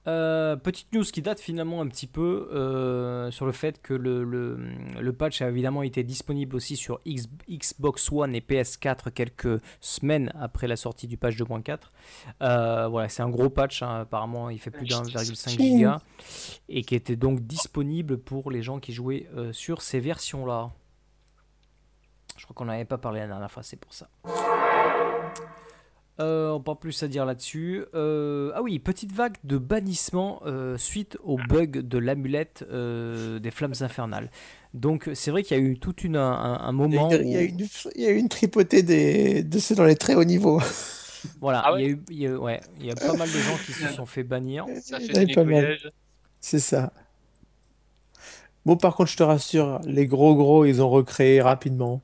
Euh, petite news qui date finalement un petit peu euh, sur le fait que le, le, le patch a évidemment été disponible aussi sur X- Xbox One et PS4 quelques semaines après la sortie du patch 2.4. Euh, voilà, c'est un gros patch, hein, apparemment il fait plus d'1,5 giga et qui était donc disponible pour les gens qui jouaient sur ces versions-là. Je crois qu'on n'avait pas parlé la dernière fois, c'est pour ça. Euh, pas plus à dire là-dessus. Euh, ah oui, petite vague de bannissement euh, suite au bug de l'amulette euh, des flammes infernales. Donc c'est vrai qu'il y a eu tout un, un Il y a moment il y a où- eu une, il y a eu une tripotée des, de ceux dans les très hauts niveaux. voilà, Ah ouais il, y a eu, il y a- ouais, il y a pas mal de gens qui se sont fait bannir. C'est ça. Bon, par contre, je te rassure, les gros gros, ils ont recréé rapidement.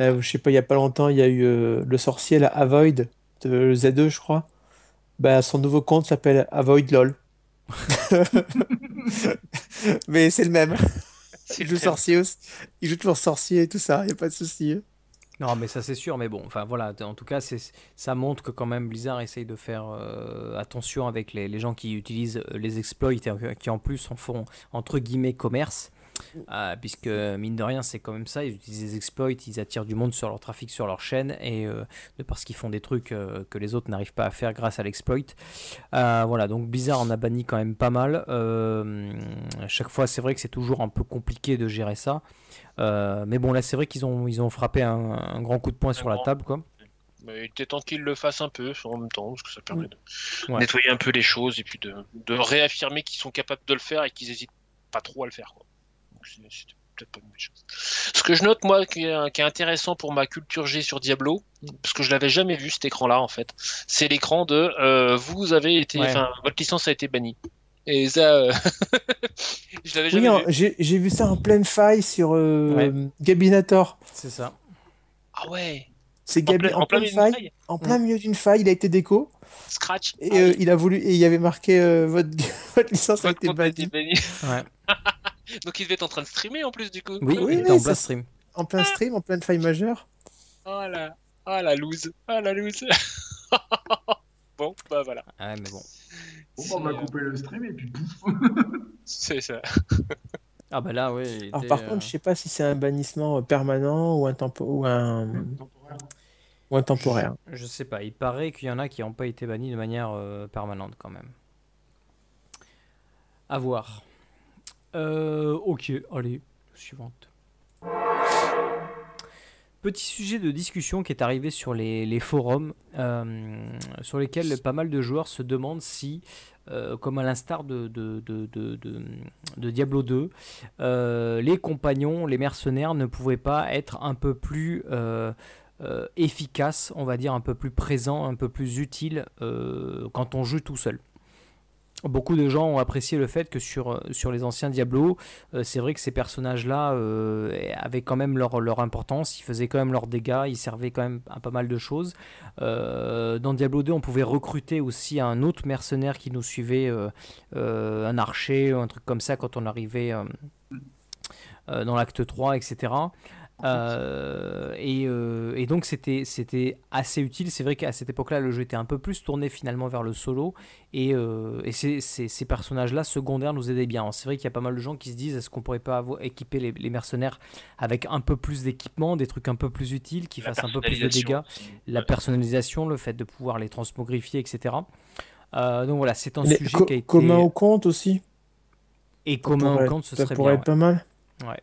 Euh, je sais pas, il y a pas longtemps, il y a eu euh, le sorcier, la Avoid, de Z2, je crois. Bah, son nouveau compte s'appelle Avoid LOL. Mais c'est le même. Il joue sorcier aussi. Il joue toujours sorcier et tout ça, il n'y a pas de souci. Non, mais ça c'est sûr, mais bon, enfin voilà, en tout cas, ça montre que quand même Blizzard essaye de faire euh, attention avec les, les gens qui utilisent les exploits et qui en plus en font entre guillemets commerce, euh, puisque mine de rien, c'est quand même ça, ils utilisent les exploits, ils attirent du monde sur leur trafic, sur leur chaîne, et euh, de parce qu'ils font des trucs euh, que les autres n'arrivent pas à faire grâce à l'exploit. Euh, voilà, donc Blizzard en a banni quand même pas mal. À chaque fois, c'est vrai que c'est toujours un peu compliqué de gérer ça. Mais bon, là, c'est vrai qu'ils ont, ils ont frappé un, un grand coup de poing sur la table, quoi. Mais il était temps qu'ils le fassent un peu en même temps, parce que ça permet de Ouais. nettoyer un peu les choses et puis de, de réaffirmer qu'ils sont capables de le faire et qu'ils hésitent pas trop à le faire. Quoi. Donc c'est c'est peut-être pas une mauvaise chose. Ce que je note, moi, qui est, qui est intéressant pour ma culture G sur Diablo, parce que je l'avais jamais vu cet écran-là, en fait, c'est l'écran de euh, vous avez été, Ouais. votre licence a été bannie. Et ça, euh, je l'avais Oui, jamais en- vu. j'ai j'ai vu ça en pleine faille sur euh, Ouais. Gabinator. C'est ça. Ah ouais. C'est En Gabi plein, en, en plein pleine milieu d'une faille, faille. en plein milieu d'une faille, il a été déco Scratch. et Ah euh, oui. il a voulu et il y avait marqué euh, votre, votre licence a Votre été compte a été bannie banni. Ouais. Donc il devait être en train de streamer en plus du coup. Oui, Oui, oui, en plein stream. en plein stream, en pleine faille majeure. Oh la, oh la loose, oh la loose. bon, bah voilà. Ah ouais, mais bon. Bon, bah, on va C'est, euh, couper le stream et puis pouf. C'est ça. Ah bah là, il Alors par euh, contre, je sais pas si c'est un bannissement euh, permanent ou un tempo ou un ou un temporaire. Je sais pas, il paraît qu'il y en a qui n'ont pas été bannis de manière euh, permanente quand même. À voir. Euh, ok, allez, suivante. Petit sujet de discussion qui est arrivé sur les, forums, euh, sur lesquels pas mal de joueurs se demandent si, euh, comme à l'instar de, Diablo 2, euh, les compagnons, les mercenaires ne pouvaient pas être un peu plus euh, euh, efficace, on va dire un peu plus présent, un peu plus utile euh, quand on joue tout seul. Beaucoup de gens ont apprécié le fait que sur, les anciens Diablo, euh, c'est vrai que ces personnages-là euh, avaient quand même leur, importance, ils faisaient quand même leurs dégâts, ils servaient quand même à pas mal de choses. Euh, dans Diablo 2, on pouvait recruter aussi un autre mercenaire qui nous suivait, un archer, un truc comme ça quand on arrivait dans l'acte 3, etc. Euh, et, euh, et donc c'était c'était assez utile. C'est vrai qu'à cette époque-là, le jeu était un peu plus tourné finalement vers le solo. Et, euh, et ces, ces- ces personnages-là secondaires nous aidaient bien. C'est vrai qu'il y a pas mal de gens qui se disent est-ce qu'on pourrait pas avoir, équiper les, les mercenaires avec un peu plus d'équipement, des trucs un peu plus utiles, qui La fassent un peu plus de dégâts, la personnalisation, le fait de pouvoir les transmogrifier, etc. Euh, donc voilà, c'est un sujet co- qui a été commun au compte aussi? et commun au compte, ce ça serait pourrait bien. être pas mal. ouais.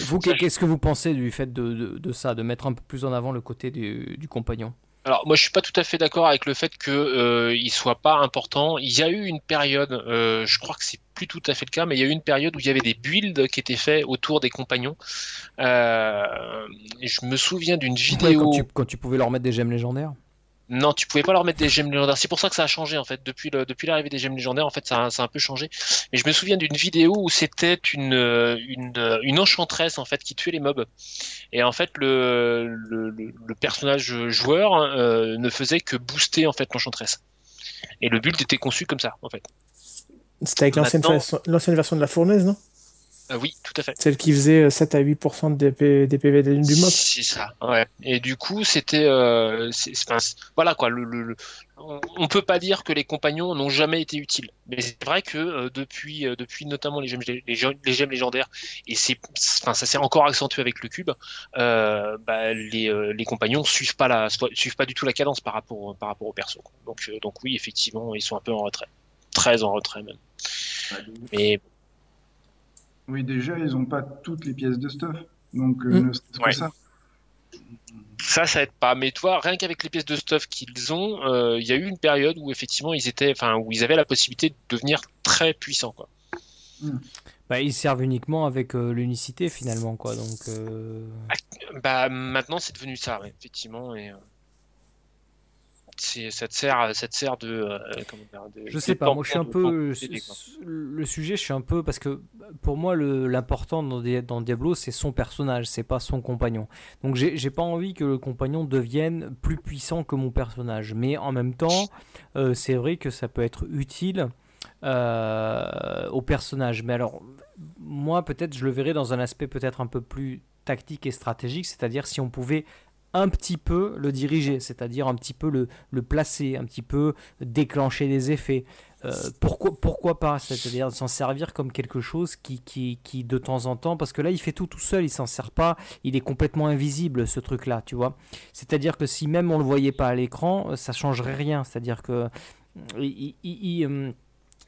Vous, qu'est-ce que vous pensez du fait de, de- de ça, de mettre un peu plus en avant le côté du, du compagnon? Alors moi je suis pas tout à fait d'accord avec le fait que euh, il soit pas important. Il y a eu une période, euh, je crois que c'est plus tout à fait le cas, mais il y a eu une période où il y avait des builds qui étaient faits autour des compagnons. Euh, je me souviens d'une Ouais, vidéo. quand, tu, quand tu pouvais leur mettre des gemmes légendaires? Non, tu pouvais pas leur mettre des gemmes légendaires. C'est pour ça que ça a changé en fait. Depuis le, depuis l'arrivée des gemmes légendaires, en fait, ça a, ça a un peu changé. Mais je me souviens d'une vidéo où c'était une, une, une enchanteresse en fait qui tuait les mobs. Et en fait, le, le, le- le personnage joueur hein, euh, ne faisait que booster en fait l'enchanteresse. Et le build était conçu comme ça en fait. C'était avec l'ancienne version de la fournaise, non? Euh, oui, tout à fait. Celle qui faisait euh, 7 à 8% des, P- des PV du mob. C'est ça. Ouais. Et du coup, c'était, euh, enfin, voilà quoi. Le, le- le- on, peut pas dire que les compagnons n'ont jamais été utiles, mais c'est vrai que euh, depuis, euh, depuis notamment les gemmes, les, gemmes- les gemmes légendaires, et c'est, enfin, ça s'est encore accentué avec le cube. euh, bah, les, euh, les compagnons suivent pas la, suivent pas du tout la cadence par rapport, au- par rapport au perso. quoi. Donc, euh, donc oui, effectivement, ils sont un peu en retrait, très en retrait même. Mais Oui, déjà, ils n'ont pas toutes les pièces de stuff. Donc, euh, Mm. ne serait-ce que Ouais. ça. Ça, ça aide pas. Mais toi, rien qu'avec les pièces de stuff qu'ils ont, euh, il y a eu une période où effectivement ils étaient, enfin, où ils avaient la possibilité de devenir très puissants, quoi. bah, Ils servent uniquement avec euh, l'unicité finalement. quoi. Donc, euh, Bah, maintenant, c'est devenu ça, effectivement. Et, euh, c'est ça te sert, ça te sert de. euh, dire, de- Je de sais pas, moi je suis un peu. Le sujet, je suis un peu. Parce que pour moi, l'important dans, dans Diablo, c'est son personnage, c'est pas son compagnon. Donc j'ai j'ai pas envie que le compagnon devienne plus puissant que mon personnage. Mais en même temps, euh, c'est vrai que ça peut être utile euh, au personnage. Mais alors, moi, peut-être, je le verrais dans un aspect peut-être un peu plus tactique et stratégique, c'est-à-dire si on pouvait un petit peu le diriger, c'est-à-dire un petit peu le, le placer, un petit peu déclencher des effets. Euh, pourquoi, pourquoi pas C'est-à-dire s'en servir comme quelque chose qui, qui, qui, de temps en temps, parce que là, il fait tout tout seul, il s'en sert pas, il est complètement invisible, ce truc-là, tu vois. C'est-à-dire que si même on le voyait pas à l'écran, euh, ça changerait rien. C'est-à-dire que il, il, il, euh,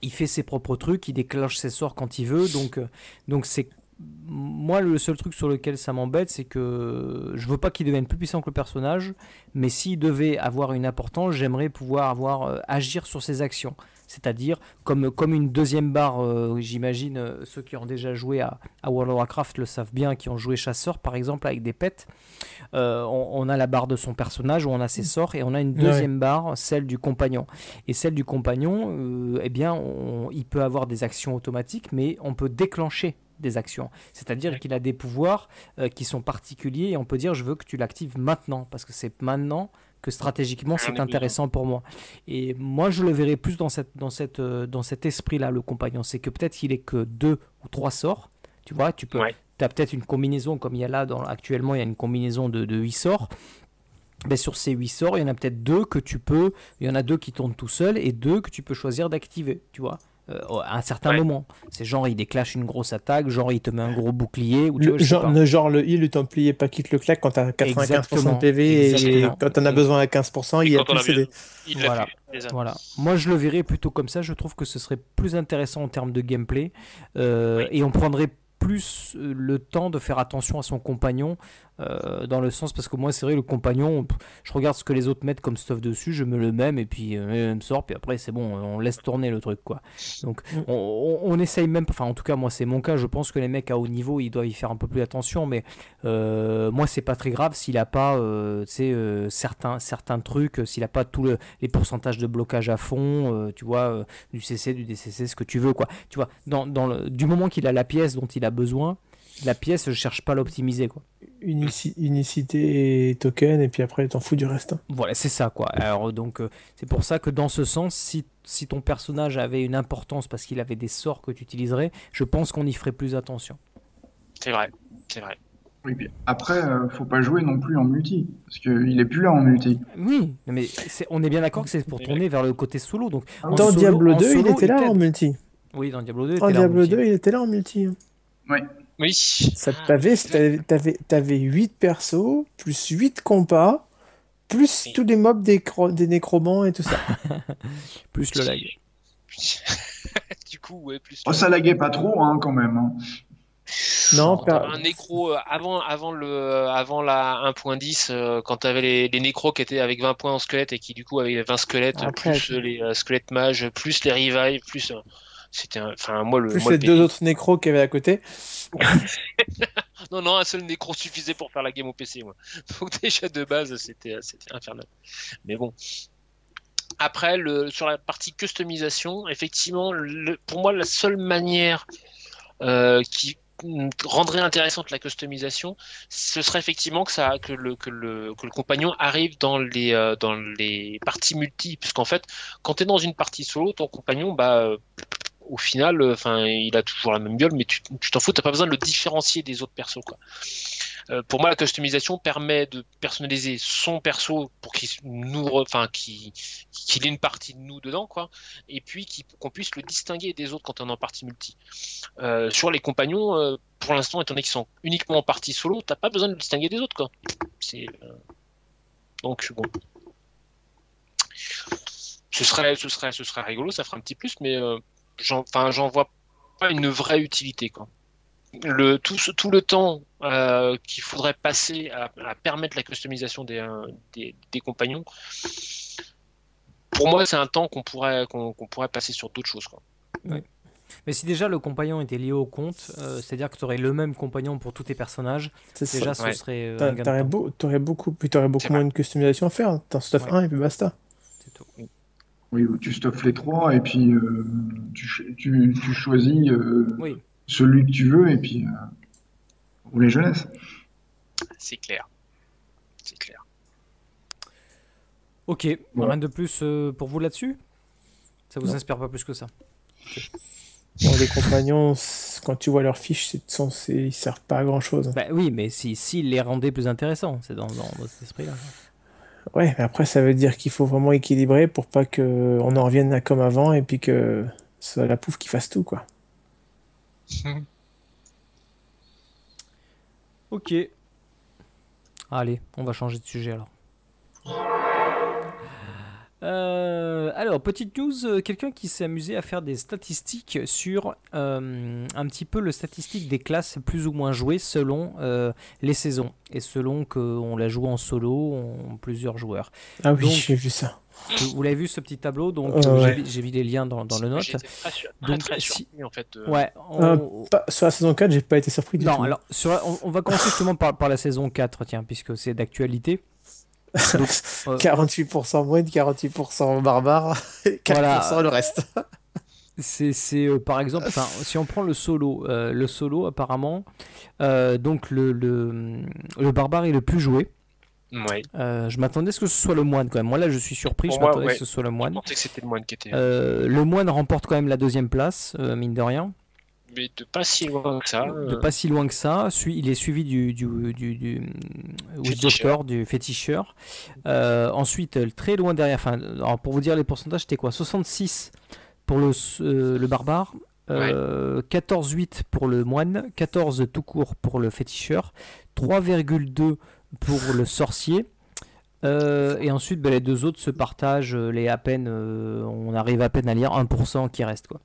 il fait ses propres trucs, il déclenche ses sorts quand il veut, donc euh, donc c'est moi le seul truc sur lequel ça m'embête c'est que je veux pas qu'il devienne plus puissant que le personnage mais s'il devait avoir une importance j'aimerais pouvoir avoir euh, agir sur ses actions c'est-à-dire comme, comme une deuxième barre euh, j'imagine euh, ceux qui ont déjà joué à, à, World of Warcraft le savent bien qui ont joué chasseur par exemple avec des pets on, on, a la barre de son personnage où on a ses sorts et on a une deuxième ouais. barre celle du compagnon et celle du compagnon eh bien on, il peut avoir des actions automatiques mais on peut déclencher des actions. C'est-à-dire qu'il a des pouvoirs euh, qui sont particuliers et on peut dire je veux que tu l'actives maintenant parce que c'est maintenant que stratégiquement c'est intéressant pour moi. Et moi je le verrais plus dans, cette, dans, cette, euh, dans cet esprit-là, le compagnon. C'est que peut-être qu'il est que deux ou trois sorts. Tu vois, tu peux. Ouais. As peut-être une combinaison comme il y a là, dans, actuellement il y a une combinaison de, de 8 sorts. Ben sur ces 8 sorts, il y en a peut-être deux que tu peux, il y en a deux qui tournent tout seul et deux que tu peux choisir d'activer, tu vois. Euh, à un certain ouais. moment. C'est genre il déclenche une grosse attaque, genre il te met un gros bouclier. Ou tu le, vois, genre, le, genre le heal, le templier pas quitte le claque quand t'as 95% Exactement. de PV Exactement. et quand t'en as besoin à 15%, et il y a plus CD. Il voilà. voilà. Moi je le verrais plutôt comme ça, je trouve que ce serait plus intéressant en termes de gameplay euh, oui. et on prendrait plus le temps de faire attention à son compagnon euh, dans le sens parce que moi c'est vrai le compagnon je regarde ce que les autres mettent comme stuff dessus je me le même et puis euh, me sort puis après c'est bon on laisse tourner le truc quoi. Donc on, on, on, essaye même enfin en tout cas moi c'est mon cas je pense que les mecs à haut niveau ils doivent y faire un peu plus attention mais euh, moi c'est pas très grave s'il a pas euh, certains certains trucs s'il a pas tous le, les pourcentages de blocage à fond tu vois du CC du DCC ce que tu veux quoi. Tu vois dans, dans le, du moment qu'il a la pièce dont il a besoin la pièce, je cherche pas à l'optimiser quoi. Unici unicité et token et puis après t'en fous du reste. Hein. Voilà, c'est ça quoi. Alors donc euh, c'est pour ça que dans ce sens, si, si ton personnage avait une importance parce qu'il avait des sorts que tu utiliserais, je pense qu'on y ferait plus attention. C'est vrai, c'est vrai. Oui, puis après, euh, faut pas jouer non plus en multi, parce qu'il est plus là en multi. Oui, mais est, on est bien d'accord que c'est pour tourner vers le côté solo. Donc, dans solo, Diablo 2, il était là il en multi. Oui, dans Diablo 2, il en Diablo 2, il était là en multi. Oui. Oui. Ça t'avais, t'avais, t'avais 8 persos, plus 8 combats, plus oui. tous les mobs des, des nécromants et tout ça. plus le lag. du coup, ouais, plus. Oh, ça laguait pas trop, hein, quand même. Hein. Non, per... un nécro euh, avant, avant, le, avant la 1.10, euh, quand tu avais les, les nécros qui étaient avec 20 points en squelette et qui du coup avaient 20 squelettes, Après, plus euh, les euh, squelettes mages, plus les revives, plus. C'était enfin moi le plus moi, les le deux autres nécros qu'il y avait à côté. non non un seul nécro suffisait pour faire la game au PC moi. Donc déjà de base c'était infernal. Mais bon. Après le sur la partie customisation, effectivement pour moi la seule manière euh, qui rendrait intéressante la customisation, ce serait effectivement que ça que le que le que le compagnon arrive dans les euh, dans les parties multi puisqu'en fait quand tu es dans une partie solo ton compagnon bah au final, enfin, il a toujours la même gueule, mais tu t'en fous, t'as pas besoin de le différencier des autres persos, quoi. Euh, pour moi, la customisation permet de personnaliser son perso pour qu'il nous, ait une partie de nous dedans, quoi, et puis qu'on puisse le distinguer des autres quand on est en partie multi. Euh, sur les compagnons, euh, pour l'instant, étant donné qu'ils sont uniquement en partie solo, t'as pas besoin de le distinguer des autres, quoi. C'est donc bon. Ce serait, ce serait, ce serait rigolo, ça ferait un petit plus, mais enfin j'en vois pas une vraie utilité quoi. Le tout tout le temps euh, qu'il faudrait passer à, à, permettre la customisation des, euh, des, des compagnons pour moi c'est un temps qu'on pourrait qu'on qu pourrait passer sur d'autres choses quoi. Mais si déjà le compagnon était lié au compte, euh, c'est-à-dire que tu aurais le même compagnon pour tous tes personnages, déjà ça. ce ouais. serait. Euh, T'aurais beau, aurais beaucoup, puis aurais beaucoup moins de customisation à faire. T'en stuff ouais. un et puis basta. Oui, où tu stuffes les trois et puis euh, tu, tu, tu choisis euh, Oui. celui que tu veux et puis euh, ou les jeunesses. C'est clair. C'est clair. Ok, Voilà. rien de plus euh, pour vous là-dessus? Ça vous Non. inspire pas plus que ça? Bon, les compagnons, quand tu vois leurs fiches, c'est censé, ils servent pas à grand chose. Bah oui, mais si, si les rendait plus intéressants, c'est dans, dans, dans cet esprit-là. Ouais, mais après, ça veut dire qu'il faut vraiment équilibrer pour pas que on en revienne à comme avant et puis que ce soit la pouffe qui fasse tout, quoi. Ok. Allez, on va changer de sujet alors. Euh, alors, petite news, euh, quelqu'un qui s'est amusé à faire des statistiques sur euh, un petit peu le statistique des classes plus ou moins jouées selon euh, les saisons et selon qu'on la joue en solo, en plusieurs joueurs. Ah oui, j'ai vu ça. Vous vous l'avez vu ce petit tableau, donc j'ai ouais. mis- j'ai mis les liens dans, dans le note. Très, sur- très, Donc, très si- surpris en fait. Ouais, on- Euh, Pas- sur la saison 4, j'ai pas été surpris du non, tout. alors sur la- on, on va commencer justement par, par la saison 4, tiens, puisque c'est d'actualité. Donc, euh, 48% moine, 48% barbare, et 4% Voilà. le reste. C'est, c'est, euh, par exemple, si on prend le solo, euh, le solo apparemment, euh, donc le, le, le barbare est le plus joué. Ouais. Euh, je m'attendais à ce que ce soit le moine quand même. Moi là, je suis surpris. Pour je m'attendais ouais. que ce soit le Je moine. pensais que c'était le moine qui était. Euh, le moine remporte quand même la deuxième place, euh, mine de rien, Mais de pas si loin que ça. de euh, pas si loin que ça. Il est suivi du du du, du, euh, Féticheur. Doctor, du féticheur. Euh, ensuite, très loin derrière. Enfin, alors, pour vous dire les pourcentages, c'était quoi? 66 pour le euh, barbare. euh, 14,8 pour le moine, 14 tout court pour le féticheur, 3,2 pour le sorcier, euh, et ensuite ben, les deux autres se partagent les à peine, euh, on arrive à peine à lire 1% qui reste quoi.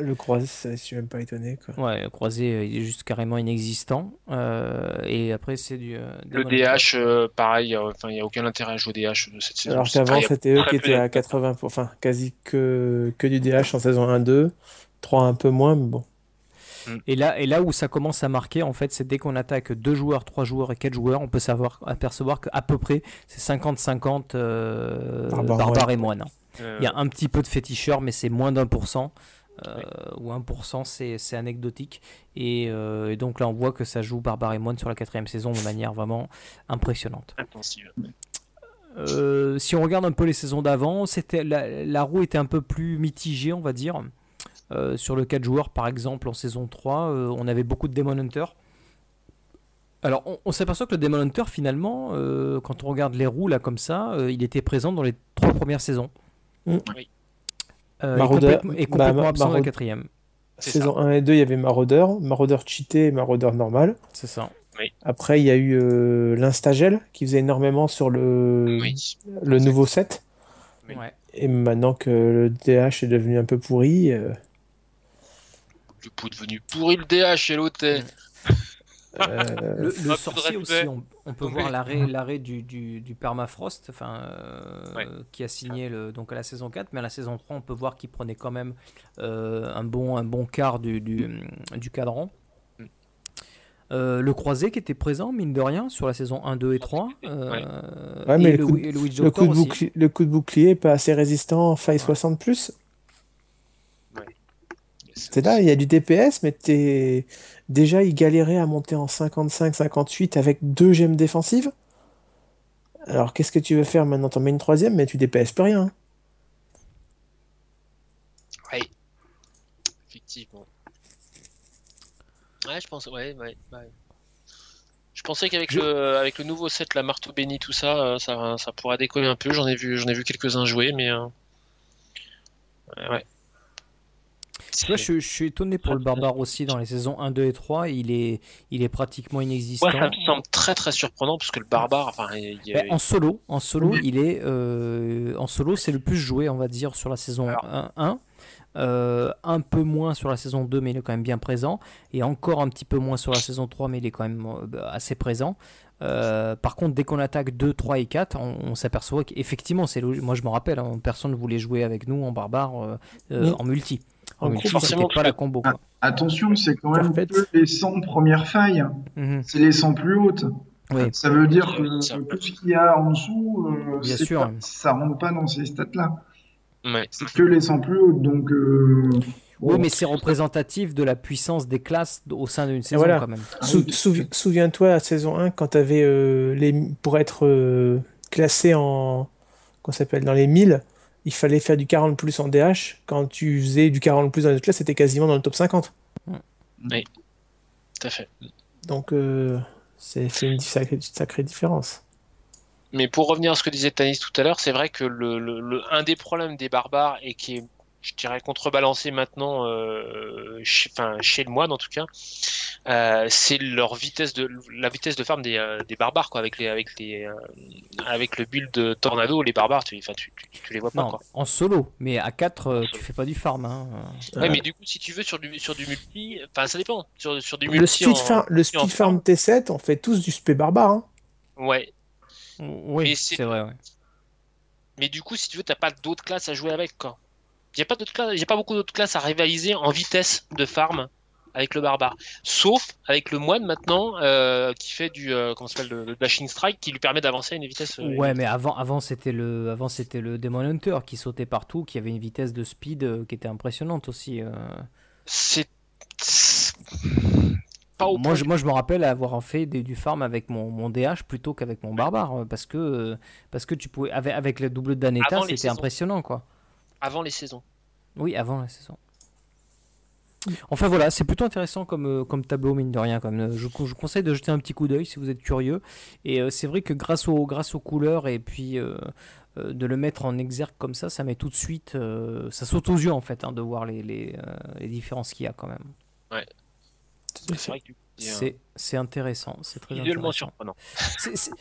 Le croisé, ça, je suis même pas étonné. Quoi. Ouais, le croisé euh, il est juste carrément inexistant, euh, et après c'est du. euh, Le DH, euh, pareil, euh, enfin, il n'y a aucun intérêt à jouer au DH de cette saison. Alors qu'avant, enfin, il y a c'était eux qui étaient à 80%, enfin quasi que, que du DH en saison 1-2, 3 un peu moins, mais bon. Et là, et là où ça commence à marquer, en fait, c'est dès qu'on attaque 2 joueurs, 3 joueurs et 4 joueurs, on peut savoir, apercevoir qu'à peu près c'est 50-50 euh, Barbare, barbare ouais. et moine. euh, Il y a un petit peu de féticheur, mais c'est moins d'un pour cent. Euh, Ou 1% c'est c'est anecdotique. Et, euh, et donc là, on voit que ça joue barbare et moine sur la quatrième saison de manière vraiment impressionnante. intensive. Euh, si on regarde un peu les saisons d'avant, c'était la, la roue était un peu plus mitigée, on va dire. Euh, sur le 4 joueurs, par exemple, en saison 3, euh, on avait beaucoup de Demon Hunter. Alors, on, on s'aperçoit que le Demon Hunter, finalement, euh, quand on regarde les roues là comme ça, euh, il était présent dans les trois premières saisons. Mm. Euh, et Maraudeur- complètement, et bah, complètement ma- absent de la Maraud- quatrième. Saison 1 et 2, il y avait Maraudeur, Maraudeur cheaté et Maraudeur normal. C'est ça. Après, il y a eu euh, l'Instagel qui faisait énormément sur le, Oui. le nouveau set. Oui. Et maintenant que le DH est devenu un peu pourri, euh, Le pot devenu pourri le DH et l'hôtel. Euh, Le, sorcier aussi, on, on peut voir l'arrêt, l'arrêt du, du, du permafrost, enfin, euh, Ouais. qui a signé le, donc à la saison 4, mais à la saison 3, on peut voir qu'il prenait quand même euh, un, bon, un bon quart du, du, du cadran. Mm. Euh, le croisé qui était présent, mine de rien, sur la saison 1, 2 et 3. euh, Ouais. Ouais, mais et le coup et le coup de aussi. bouclier, le coup de bouclier pas assez résistant en faille 60 plus? C'est là, il y a du DPS, mais t'es... déjà il galérait à monter en 55-58 avec deux gemmes défensives. Alors qu'est-ce que tu veux faire maintenant? T'en mets une troisième, mais tu DPS plus rien. Effectivement. Ouais, je pense, ouais, ouais, ouais. Je pensais qu'avec Je- le, avec le nouveau set, la marteau béni, tout ça, euh, ça, ça pourrait décoller un peu. J'en ai vu, j'en ai vu quelques-uns jouer, mais euh, ouais, ouais. Tu vois, je, je suis étonné pour le barbare aussi dans les saisons 1, 2 et 3. Il est, il est pratiquement inexistant. Ouais, ça me semble très très surprenant parce que le barbare, enfin, il y a- Ben, en solo, en solo, Oui. il est euh, en solo, c'est le plus joué, on va dire, sur la saison Alors. 1. 1. Euh, un peu moins sur la saison 2, mais il est quand même bien présent. Et encore un petit peu moins sur la saison 3, mais il est quand même euh, assez présent. Euh, par contre, dès qu'on attaque 2, 3 et 4, on, on s'aperçoit qu'effectivement, c'est. Moi, je me rappelle, hein, personne ne voulait jouer avec nous en barbare euh, euh, Oui. en multi. En gros, forcément, pas la combo. Quoi. Attention, c'est quand même que les 100 premières failles. Mhm. C'est les 100 plus hautes. Oui. Ça veut dire que tout ce qu'il y a en dessous, euh, Bien c'est sûr. pas- ça rentre pas dans ces stats-là. Ouais. C'est que les 100 plus hautes, donc. euh, Oui, mais c'est représentatif de la puissance des classes au sein d'une saison voilà. quand même. Ah Sou- oui. souvi- Souviens-toi à saison 1 quand tu avais les pour être euh, classé en qu'on s'appelle dans les 1000, il fallait faire du 40 plus en DH. Quand tu faisais du 40 plus dans les classes, c'était quasiment dans le top 50. Tout à fait. Donc euh, c'est une sacrée, sacrée différence. Mais pour revenir à ce que disait Tanis tout à l'heure, c'est vrai que le, le- le- un des problèmes des barbares et qui est, je dirais, contrebalancé maintenant, euh, chez, enfin, chez le moine en tout cas, euh, c'est leur vitesse de la vitesse de farm des, euh, des barbares quoi, avec les avec les euh, avec le build de tornado, les barbares, tu, enfin, tu, tu, tu les vois pas Non, quoi. en solo, mais à 4, tu fais pas du farm. Hein. Ouais, mais du coup, si tu veux sur du sur du multi, enfin ça dépend. Sur, sur du multi, Le speed, en- le en speed farm T7, on fait tous du spé barbare. hein. ouais. Oui, c'est- c'est vrai. ouais. Mais du coup, si tu veux, t'as pas d'autres classes à jouer avec, quoi. Il y a pas d'autres classes, y a pas beaucoup d'autres classes à rivaliser en vitesse de farm avec le barbare. Sauf avec le moine maintenant, euh, qui fait du, euh, comment s'appelle, le, le dashing strike, qui lui permet d'avancer à une vitesse. euh, Ouais, mais avant, avant c'était le, avant c'était le Demon Hunter qui sautait partout, qui avait une vitesse de speed euh, qui était impressionnante aussi. C'est pas au Moi, je, moi, je me rappelle avoir fait des- du farm avec mon, mon DH plutôt qu'avec mon barbare, parce que, parce que tu pouvais, avec, avec le double d'Aneta, c'était impressionnant, quoi. Avant les saisons. Oui, avant la saison. Enfin voilà, c'est plutôt intéressant comme, euh, comme tableau, mine de rien. Comme, je, je vous conseille de jeter un petit coup d'œil si vous êtes curieux. Et euh, c'est vrai que grâce, au, grâce aux couleurs et puis euh, euh, de le mettre en exergue comme ça, ça met tout de suite. euh, ça saute aux yeux en fait hein, de voir les, les, euh, les différences qu'il y a quand même. C'est vrai que coup, c'est, C'est intéressant, c'est très visuellement intéressant. surprenant.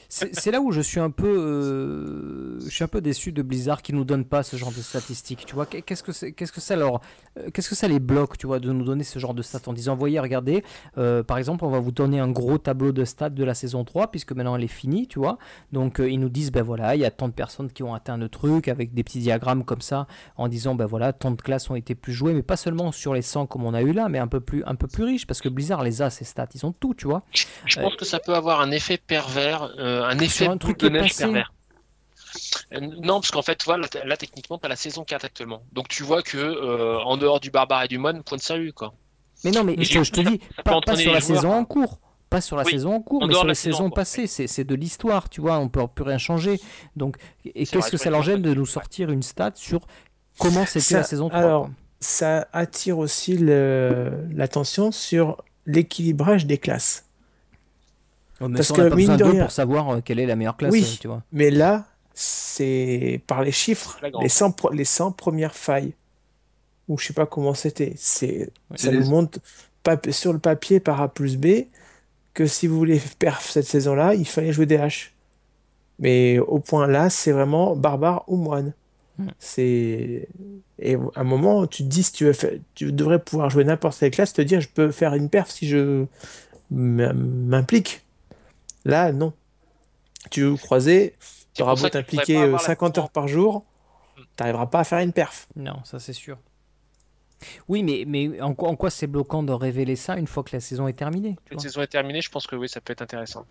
C'est- là où je suis un peu, euh, je suis un peu déçu de Blizzard qui nous donne pas ce genre de statistiques. Tu vois, Qu'est- qu'est-ce que qu'est-ce que ça leur, euh, qu'est-ce que ça les bloque, tu vois, de nous donner ce genre de stats en disant, voyez, regardez, euh, par exemple, on va vous donner un gros tableau de stats de la saison 3 puisque maintenant elle est finie, tu vois. Donc euh, ils nous disent, ben voilà, il y a tant de personnes qui ont atteint le truc avec des petits diagrammes comme ça en disant, ben voilà, tant de classes ont été plus jouées, mais pas seulement sur les 100 comme on a eu là, mais un peu plus, un peu plus riche parce que Blizzard les a ces stats, ils ont tout, tu vois. Je pense que ça peut avoir un effet pervers, euh, un effet un truc de neige passé. pervers. Euh, Non, parce qu'en fait, voilà, là, là, techniquement, t'as la saison 4 actuellement. Donc tu vois que euh, en dehors du barbare et du moine, point de salut, quoi. Mais non, mais je, te- je te coup, dis, ça pas, sur la joueurs saison en cours. Pas sur la Oui, saison en cours, en mais sur la la saison, passée. C'est c'est de l'histoire, tu vois. On peut plus rien changer. Donc, et C'est qu'est-ce vrai, que ça leur gêne de nous sortir une stat sur comment c'était Ça- la saison 3 alors, ça attire aussi le- l'attention sur l'équilibrage des classes. Mais parce on que, mine de d'eux rien- pour savoir euh, quelle est la meilleure classe, Oui. euh, tu vois. Mais là, c'est par les chiffres, les 100, pro- les 100 premières failles, ou je sais pas comment c'était, c'est, ça les- nous montre pap- sur le papier par A plus B que si vous voulez perf cette saison-là, il fallait jouer des H. Mais au point là, c'est vraiment barbare ou moine. C'est et à un moment, tu te dis si tu veux faire- tu devrais pouvoir jouer n'importe quelle classe, te dire je peux faire une perf si je m'implique. Là, non. Tu veux croiser, tu auras beau t'impliquer pas euh, avoir la 50 saison. heures par jour, Hmm. t'arriveras pas à faire une perf. Non, ça c'est sûr. Oui, mais, mais en, quoi- en quoi c'est bloquant de révéler ça une fois que la saison est terminée tu vois? saison est terminée, je pense que oui, ça peut être intéressant.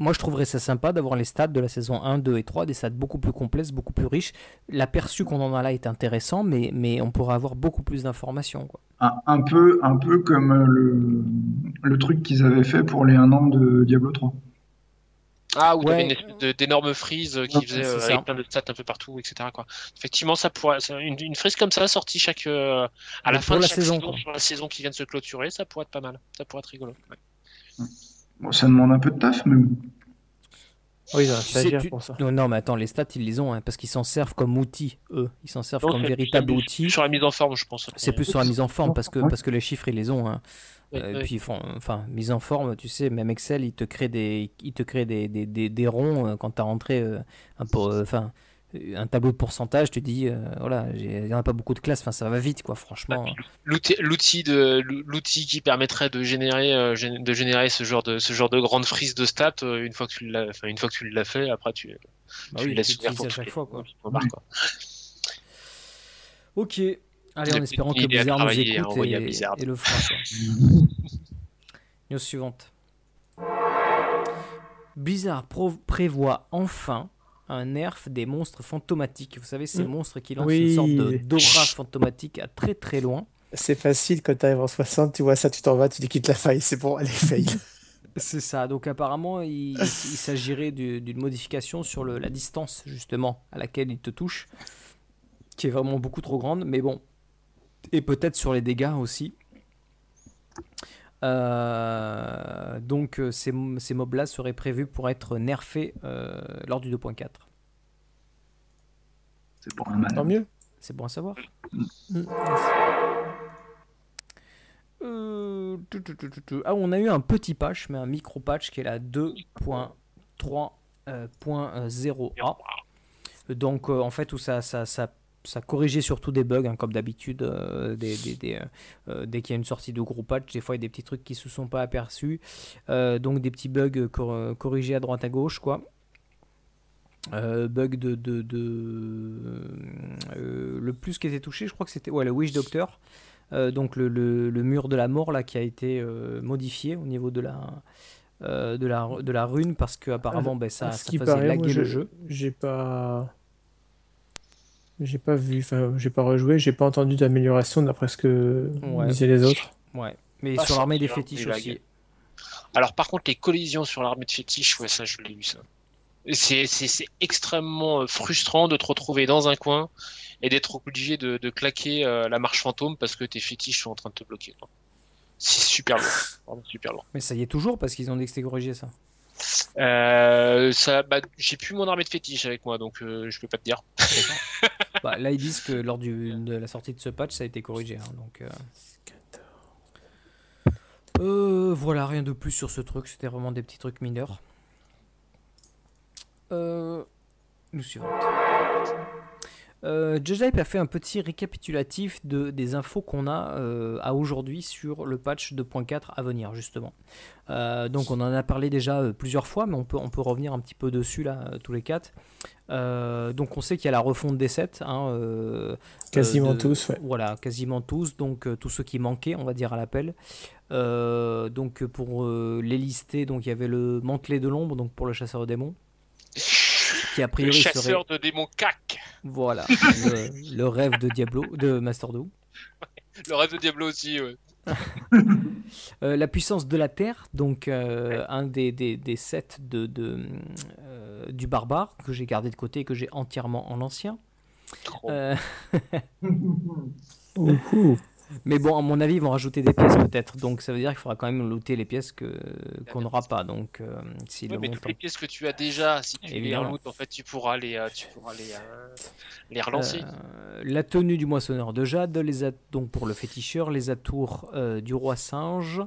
Moi, je trouverais ça sympa d'avoir les stats de la saison 1, 2 et 3, des stats beaucoup plus complexes, beaucoup plus riches. L'aperçu qu'on en a là est intéressant, mais, mais on pourrait avoir beaucoup plus d'informations. quoi. Un, un peu, un peu comme euh, le, le truc qu'ils avaient fait pour les 1 an de Diablo 3. Ah, où Ouais. t'avais une espèce de- d'énorme frise euh, qui faisait c'est euh, avec plein de stats un peu partout, etc. Quoi. Effectivement, ça pourrait, ça- une, une frise comme ça sortie chaque euh, à Mais la fin de la chaque saison, saison, quoi. sur la saison qui vient de se clôturer, ça pourrait être pas mal. Ça pourrait être rigolo. Ouais. Bon, ça demande un peu de taf, mais bon. Oui, stagiaire tu- pour ça. Non, non, mais attends, les stats, ils les ont, hein, parce qu'ils s'en servent comme outil, eux. Ils s'en servent Non, comme c'est- véritable c'est outil. Sur la mise en forme, je pense. C'est plus sur la mise en forme, parce que, Ouais. parce que les chiffres, ils les ont. hein. Ouais, Euh, ouais. Et puis, enfin, enfin, mise en forme, tu sais, même Excel, il te crée des, il te crée des, des, des, des ronds euh, quand tu as rentré euh, un, euh, enfin, euh, un tableau de pourcentage. Tu dis, euh, voilà, il n'y en a pas beaucoup de classes, enfin, ça va vite, quoi, franchement. L'outil, l'outil de l'outil qui permettrait de générer euh, de générer ce genre de ce genre de grande frise de stats euh, une fois que tu l'as enfin, une fois que tu l'as fait après tu, Bah tu oui, pour à chaque fois, quoi. quoi. Ok. Allez, en espérant que Blizzard nous écoute à et, et le fera. News suivante. Blizzard prévoit enfin un nerf des monstres fantomatiques. Vous savez, ces Mm. monstres qui lancent Oui. une sorte d'aura fantomatique à très très loin. C'est facile quand tu arrives en 60, tu vois ça, tu t'en vas, tu dis quitte la faille, c'est bon, allez, fail. C'est ça. Donc apparemment, il, il s'agirait du- d'une modification sur le- la distance justement à laquelle il te touche, qui est vraiment beaucoup trop grande. Mais bon, et peut-être sur les dégâts aussi. Euh, donc euh, ces, ces mobs-là seraient prévus pour être nerfés euh, lors du 2.4. C'est pour un man. Tant mieux. C'est bon à savoir. Mm. Euh, tu, tu, tu. Ah, on a eu un petit patch, mais un micro patch qui est la 2.3.0a. Donc, euh, en fait, où ça, ça, ça, ça corrigeait surtout des bugs, hein, comme d'habitude, euh, des, des- des, euh, euh, dès qu'il y a une sortie de gros patch, des fois il y a des petits trucs qui se sont pas aperçus. Euh, donc, des petits bugs cor- corrigés à droite à gauche, quoi. Bug de, de, de- le plus qui était touché je crois que c'était ouais, le Wish Doctor donc le, le- le mur de la mort là qui a été modifié au niveau de la de la de la rune parce que apparemment ben, ça, ça faisait paraît, moi, laguer le je- jeu J'ai pas. J'ai pas vu, enfin, j'ai pas rejoué, j'ai pas entendu d'amélioration d'après ce que Ouais. disaient les autres. ouais mais Pas sur l'armée des fétiches aussi. Alors par contre, les collisions sur l'armée de fétiche, ouais, ça je l'ai eu ça. C'est c'est- c'est extrêmement euh, frustrant de te retrouver dans un coin et d'être obligé de, de claquer euh, la marche fantôme parce que tes fétiches sont en train de te bloquer. C'est super lourd. Vraiment super lourd. mais ça y est toujours parce qu'ils ont dit que c'était corrigé ça Euh, ça, bah, j'ai plus mon armée de fétiche avec moi, donc euh, je peux pas te dire. bah, là ils disent que lors de la sortie de ce patch ça a été corrigé hein, donc euh, Euh, voilà, rien de plus sur ce truc, c'était vraiment des petits trucs mineurs. Euh, nous suivons. Euh, Judge a fait un petit récapitulatif de, des infos qu'on a euh, à aujourd'hui sur le patch 2.4 à venir, justement. Euh, donc, on en a parlé déjà euh, plusieurs fois, mais on peut, on peut revenir un petit peu dessus, là, euh, tous les quatre. Euh, donc, on sait qu'il y a la refonte des sets. hein, euh, Quasiment euh, de- tous, ouais. Voilà, quasiment tous. Donc, euh, tous ceux qui manquaient, on va dire, à l'appel. Euh, donc, pour euh, les lister, donc, il y avait le mantelet de l'ombre, donc pour le chasseur de démons. Qui a Le serait chasseur de démons cac. Voilà, le, le rêve de Diablo, de Master Do. Le rêve de Diablo aussi, ouais. Euh, la puissance de la Terre, donc euh, un des, des, des sets de, de, euh, du barbare que j'ai gardé de côté et que j'ai entièrement en ancien. Trop. Mais bon, à mon avis, ils vont rajouter des pièces peut-être. Donc ça veut dire qu'il faudra quand même looter les pièces que qu'on n'aura pas. Donc euh, Ouais, le mais montent toutes les pièces que tu as déjà, si tu les Évidemment. reloutes, en fait, tu pourras les, euh, tu pourras les, euh, les relancer. Euh, la tenue du moissonneur de jade, les at- donc pour le féticheur, les atours euh, du roi singe,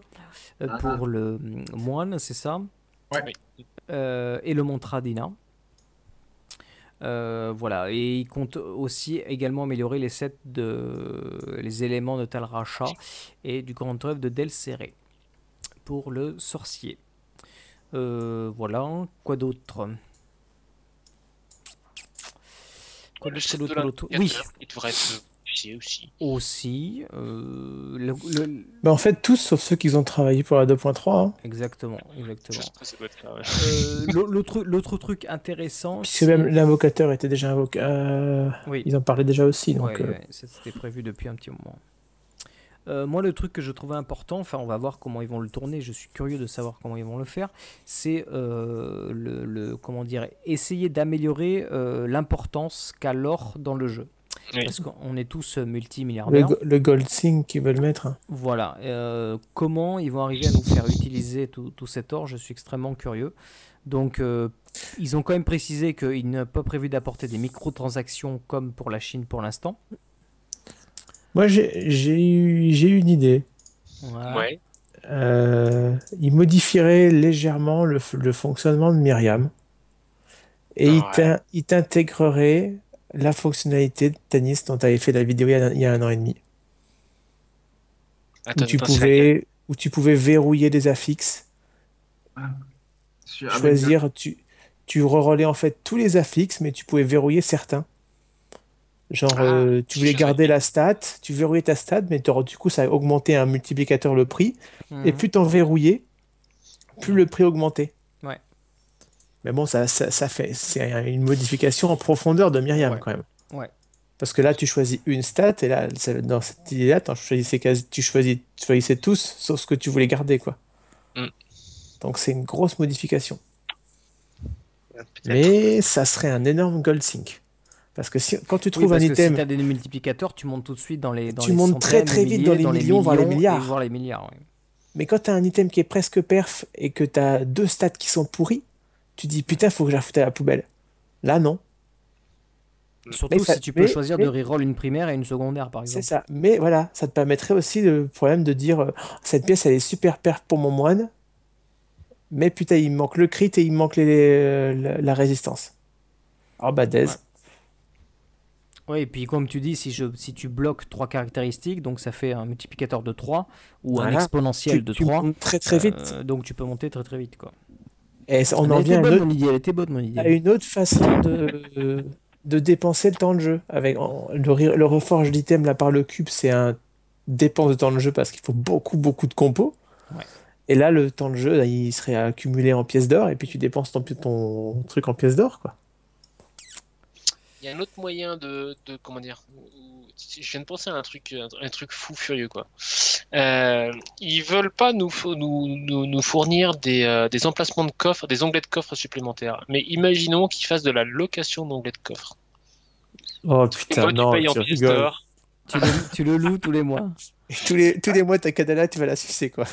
euh, Ah. pour le mm, moine, c'est ça? Ouais. Oui. Euh, et le Montradina. Euh, voilà, et il compte aussi également améliorer les sets de les éléments de Tal Racha et du grand œuvre de Del Serré pour le sorcier. Euh, voilà, quoi d'autre? Quoi le d'autre, set de d'autre Oui, l'indicateur, il devrait être aussi. aussi. euh, le- le- Bah, en fait, tous sauf ceux qui ont travaillé pour la 2.3. hein. exactement. Euh, l'au- l'autre, truc intéressant, Puisque c'est- même l'invocateur était déjà invoqué. euh, oui, Ils en parlaient déjà aussi. Donc, Ouais, euh, ouais, c'était prévu depuis un petit moment. Euh, moi, le truc que je trouvais important, enfin, on va voir comment ils vont le tourner. Je suis curieux de savoir comment ils vont le faire. C'est euh, le, le- comment dire, essayer d'améliorer euh, l'importance qu'a l'or dans le jeu. Oui. Parce qu'on est tous euh, le, multimilliardaires. go- le Gold Thing qu'ils veulent mettre. Voilà. euh, comment ils vont arriver à nous faire utiliser tout, tout cet or? Je suis extrêmement curieux. Donc, euh, ils ont quand même précisé qu'ils n'ont pas prévu d'apporter des microtransactions comme pour la Chine pour l'instant. Moi, j'ai eu, une idée. Ouais. Euh, ils modifieraient légèrement le, le fonctionnement de Myriam. Et ils Ouais. t'in- ils t'intégreraient la fonctionnalité de Tanis dont tu avais fait la vidéo il y a, un- a an et demi. Attends, Où tu, pouvais, où tu pouvais verrouiller des affixes, avec choisir, tu, tu rerolais en fait tous les affixes, mais tu pouvais verrouiller certains. Genre, Ah, euh, tu voulais garder la stat, tu verrouillais ta stat, mais du coup, ça augmentait un multiplicateur le prix. Et Mhm. plus t'en verrouillais, plus le prix augmentait. Mais bon, ça, ça, ça fait, c'est une modification en profondeur de Myriam Ouais. quand même. Ouais. Parce que là, tu choisis une stat, et là, dans cette idée-là, choisissais quasi- tu, choisis, tu choisissais tous, sauf ce que tu voulais garder, quoi. Mm. Donc c'est une grosse modification. Mais ça serait un énorme gold sync. Parce que si, quand tu Oui, trouves parce un que si item, tu as des multiplicateurs, tu montes tout de suite dans les dans Tu les montes très, centaines, très vite dans milliers, les millions, voire les milliards. voire les milliards. ouais. mais quand tu as un item qui est presque perf et que tu as deux stats qui sont pourris, tu dis putain, faut que je la foute à la poubelle. Là, non. Surtout Mais ça- si tu peux mais- choisir mais- de reroll une primaire et une secondaire, par C'est exemple. ça. Mais voilà, ça te permettrait aussi le problème de dire euh, cette pièce, elle est super perf pour mon moine, mais putain, il me manque le crit et il me manque les- euh, la, la résistance. Oh bah, Dez. Ouais. Oui, et puis comme tu dis, si, je, si tu bloques trois caractéristiques, donc ça fait un multiplicateur de 3 ou un exponentiel Tu, de tu 3. montes très très vite. euh, donc tu peux monter très très vite. Quoi. Et on elle en vient bonne autre, elle était bonne mon idée. à une autre façon de, de dépenser le temps de jeu. Avec le, re- le reforge d'item là par le cube, c'est un dépense de temps de jeu parce qu'il faut beaucoup beaucoup de compos. Ouais. Et là, le temps de jeu, là, il serait accumulé en pièces d'or et puis tu dépenses ton, ton truc en pièces d'or, quoi. Il y a un autre moyen de, de comment dire. où- Je viens de penser à un truc, un, truc fou furieux quoi. Euh, ils veulent pas nous, fo- nous, nous, nous fournir des, euh, des emplacements de coffres, des onglets de coffres supplémentaires. Mais imaginons qu'ils fassent de la location d'onglets de coffres. Oh putain, toi, non, tu payes en tu. Tu, le, tu le loues tous les mois. Et tous les, tous les mois, ta Kadala, tu vas la sucer, quoi.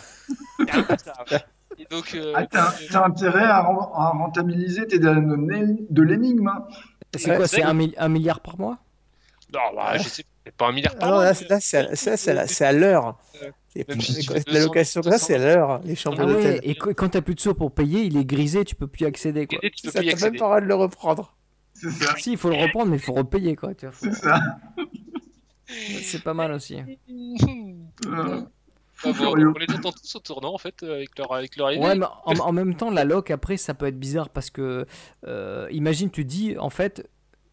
Et donc, euh, Ah, t'as, t'as intérêt à, ren- à rentabiliser tes données de l'énigme. hein. C'est quoi c'est- un, mi- un milliard par mois? Non, bah, je sais c'est pas un milliard Ah par non, an, là, là, c'est à, à l'heure. Ouais. Et Même puis, si tu la fais 200, location comme ça, c'est à l'heure, les chambres Ah ouais, d'hôtel. et qu- quand t'as plus de sous pour payer, il est grisé, tu peux plus y accéder. Quoi. Et tu peux Ça, plus même pas le droit de le reprendre. C'est ça. Si, il faut le reprendre, mais il faut repayer. quoi. Faut- C'est ça. C'est pas mal aussi. On les attend tous au tournant en fait euh, avec leur avec leur idée. Ouais, mais en, en même temps, la loc, après, ça peut être bizarre parce que, euh, imagine, tu dis, en fait,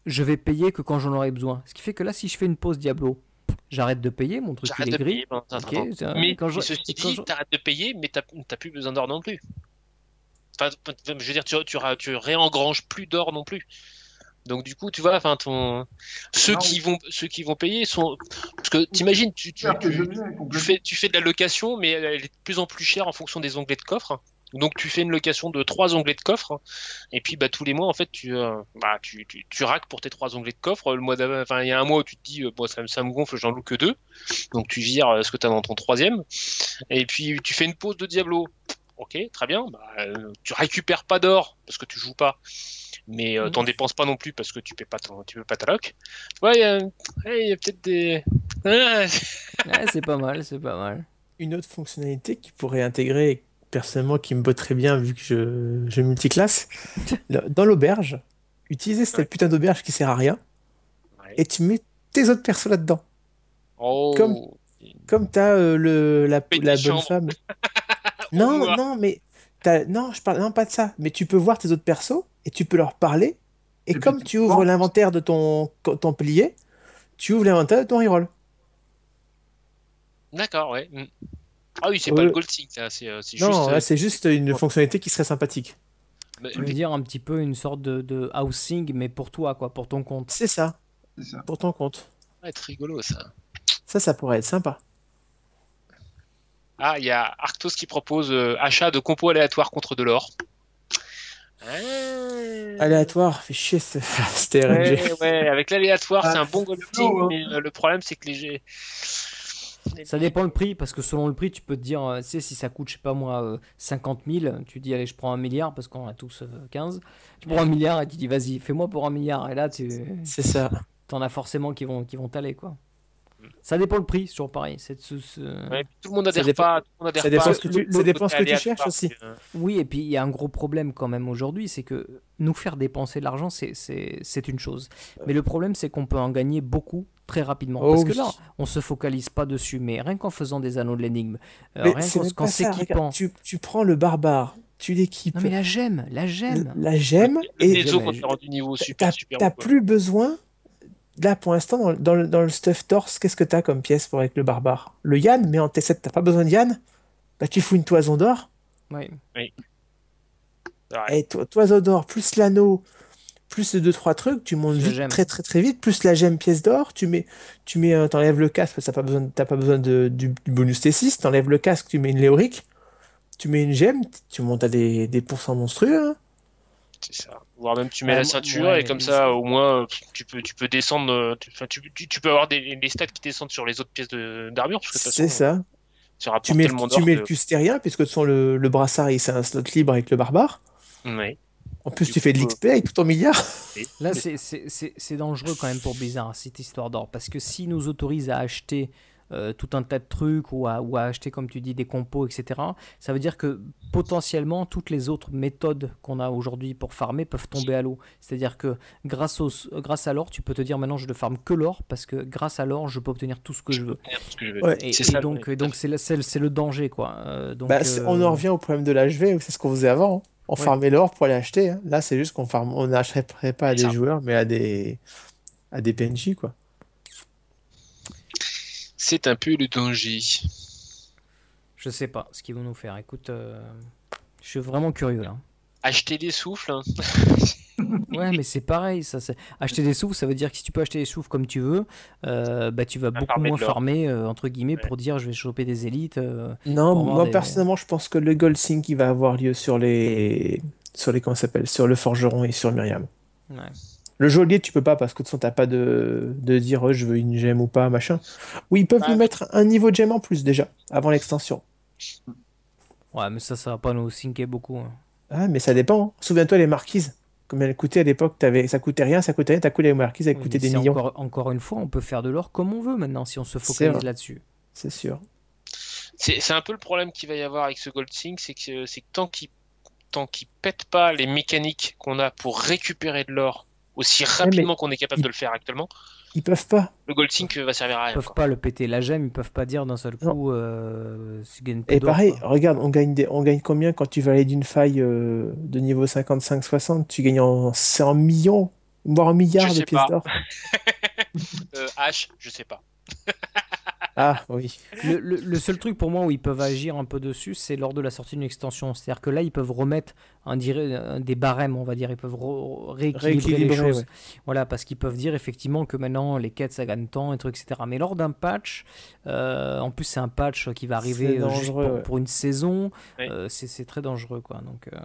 je vais payer que quand j'en aurai besoin. Ce qui fait que là, si je fais une pause Diablo, j'arrête de payer, mon truc il est gris. payer Mais, quand je- ceci quand dit, je- t'arrêtes de payer, mais t'as t'as plus besoin d'or non plus. Enfin, je veux dire, tu, tu, tu réengranges plus d'or non plus. Donc du coup, tu vois, enfin, ton... ceux Non. qui vont, ceux qui vont payer sont, parce que t'imagines, tu, tu, tu, fais, tu fais de la location, mais elle est de plus en plus chère en fonction des onglets de coffre. Donc tu fais une location de trois onglets de coffre, et puis bah tous les mois en fait tu, euh, bah, tu, tu, tu raques pour tes trois onglets de coffre. Le mois d'avant, enfin il y a un mois où tu te dis euh, bon ça, me- ça me gonfle, j'en loue que deux, donc tu vires euh, ce que tu as dans ton troisième, et puis tu fais une pause de Diablo. Ok, très bien. Bah, tu récupères pas d'or parce que tu joues pas, mais euh, Mhm. t'en dépenses pas non plus parce que tu paies pas ton, tu paies pas ta loc. Ouais, il y a, ouais, peut-être des. Ah, Ouais, c'est pas mal, c'est pas mal. Une autre fonctionnalité qui pourrait intégrer, personnellement, qui me botte très bien vu que je, je multiclasse, dans l'auberge, utiliser cette Ouais. putain d'auberge qui sert à rien Ouais. et tu mets tes autres persos là-dedans. Oh. Comme- Comme t'as euh, le, la, la bonne femme. Non, non, mais non, je parle non pas de ça. Mais tu peux voir tes autres persos et tu peux leur parler. Et, comme tu ouvres l'inventaire de ton, ton plié, tu ouvres l'inventaire de ton reroll. D'accord, ouais. Mm. Ah oui, c'est Euh, pas le gold sync, ça, c'est euh, c'est Non, juste. là, euh, c'est juste une fonctionnalité qui serait sympathique. mais- Tu veux dire un petit peu une sorte de, de housing, mais pour toi, quoi, pour ton compte. C'est ça, C'est ça. pour ton compte. va être rigolo ça. Ça, ça pourrait être sympa. Ah, il y a Arctos qui propose euh, achat de compos aléatoires contre de l'or. Ah. Aléatoire, fait chier ce. Ouais, ouais, avec l'aléatoire, Ah, c'est un bon sync, non, hein. mais euh, le problème c'est que les G. Ça dépend le prix, parce que selon le prix, tu peux te dire, euh, tu sais, si ça coûte, je sais pas moi, euh, 50 000, tu dis, allez, je prends un milliard, parce qu'on a tous euh, 15. Tu prends un milliard et tu dis, vas-y, fais-moi pour un milliard. Et là, tu C'est ça. en as forcément qui vont, qui vont t'aller, quoi. Ça dépend le prix, c'est toujours pareil. C'est ce- ce- Ouais, tout le monde adhère dépend- pas. Tout le monde adhère ça dépend pas. ce que tu- Le- ça le dépend ce que tu cherches aussi. euh, Oui, et puis il y a un gros problème quand même aujourd'hui, c'est que nous faire dépenser de l'argent, c'est- c'est c'est une chose. Mais le problème, c'est qu'on peut en gagner beaucoup très rapidement. Oh Parce que là, on se focalise pas dessus, mais rien qu'en faisant des anneaux de l'énigme, euh, rien qu'en ça, s'équipant. Tu, tu prends le barbare, tu l'équipes, Non mais la gemme, la gemme. la gemme, et niveau t'as super, super. t'as quoi. plus besoin. Là, pour l'instant, dans, le- dans le, dans le stuff torse, qu'est-ce que t'as comme pièce pour avec le barbare? Le Yann, mais en T7, t'as pas besoin de Yann? Bah, tu fous une toison d'or. Ouais. Et toi, toiseau d'or, plus l'anneau, plus deux trois trucs, tu montes vite, gemme. très très très vite, plus la gemme pièce d'or, tu mets, tu mets, euh, t'enlèves le casque, parce que t'as pas besoin, t'as pas besoin de, du, du bonus T6, t'enlèves le casque, tu mets une léorique, tu mets une gemme, tu montes à des, des pourcents monstrueux. hein. C'est ça. Voire même tu mets la ceinture ouais, et comme ça, au moins, euh, tu peux, tu peux descendre. euh, tu, enfin, tu, tu- tu peux avoir des, des stats qui descendent sur les autres pièces de- d'armure. C'est ça. tu rapportes Tu mets, tellement tu mets que- le custérien, puisque de toute façon, le, le brassard, il c'est un slot libre avec le barbare. Ouais. En plus, Du tu fais de l'XP avec tout ton milliard. Là, c'est- c'est c'est- c'est dangereux quand même pour Blizzard, cette histoire d'or. Parce que s'ils nous autorisent à acheter euh, tout un tas de trucs ou à, ou à acheter, comme tu dis, des compos, etc., ça veut dire que potentiellement toutes les autres méthodes qu'on a aujourd'hui pour farmer peuvent tomber à l'eau. C'est-à-dire que grâce, au, grâce à l'or, tu peux te dire maintenant je ne farme que l'or parce que grâce à l'or, je peux obtenir tout ce que je veux. ce que je veux Ouais. dire. Et, ça. donc, donc c'est le, danger, quoi. Euh, donc, Bah, c'est- euh, On en revient au problème de l'HV, c'est ce qu'on faisait avant. hein. On Ouais. farmait l'or pour aller acheter. hein. Là, c'est juste qu'on farme, on n'achèterait pas à des ça. joueurs, mais à des, à des PNJ, quoi. C'est un peu le danger. Je sais pas ce qu'ils vont nous faire. Écoute, euh, je suis vraiment curieux là. Acheter des souffles. hein. Ouais, mais c'est pareil. Ça, acheter des souffles, ça veut dire que si tu peux acheter des souffles comme tu veux, euh, bah, tu vas beaucoup moins farmer, euh, entre guillemets, pour dire je vais choper des élites. euh. Non, moi des- personnellement, je pense que le gold sync qui va avoir lieu sur les, sur les, comment ça s'appelle, sur le forgeron et sur Myriam. Ouais. Le geôlier, tu peux pas parce que de toute façon, t'as pas de, de dire oh, je veux une gemme ou pas, machin. Oui, ils peuvent Ah. lui mettre un niveau de gemme en plus déjà, avant l'extension. ouais, mais ça, ça va pas nous sinker beaucoup. hein. Ah, mais ça dépend. hein. Souviens-toi les marquises. Combien elles coûtaient à l'époque t'avais... Ça coûtait rien, ça coûtait rien. T'as coûté les marquises, elles Oui, coûtaient des millions. Encore, encore une fois, on peut faire de l'or comme on veut maintenant si on se C'est focalise là-dessus. C'est sûr. C'est c'est un peu le problème qu'il va y avoir avec ce Gold Sync, c'est que, c'est que tant qu'il tant qu'il pète pas les mécaniques qu'on a pour récupérer de l'or aussi rapidement qu'on est capable de le faire actuellement, Ils peuvent pas. le Gold Sync va servir à Ils rien. peuvent quoi. pas le péter. La gemme, ils peuvent pas dire d'un seul coup euh, Et pareil, quoi. regarde, on gagne, des... on gagne combien quand tu vas aller d'une faille euh, de niveau 55-60 Tu gagnes en... millions, voire en milliards Je de pièces d'or. Euh, H, je sais pas. Ah oui. Le, le- le seul truc pour moi où ils peuvent agir un peu dessus, c'est lors de la sortie d'une extension. C'est-à-dire que là, ils peuvent remettre un, des barèmes, on va dire. Ils peuvent re- rééquilibrer les choses. ouais. Voilà, parce qu'ils peuvent dire effectivement que maintenant les quêtes ça gagne temps et trucs, etc. Mais lors d'un patch, euh, en plus c'est un patch qui va arriver euh, juste pour, ouais. pour une saison, Ouais. euh, c'est c'est très dangereux quoi. Donc euh,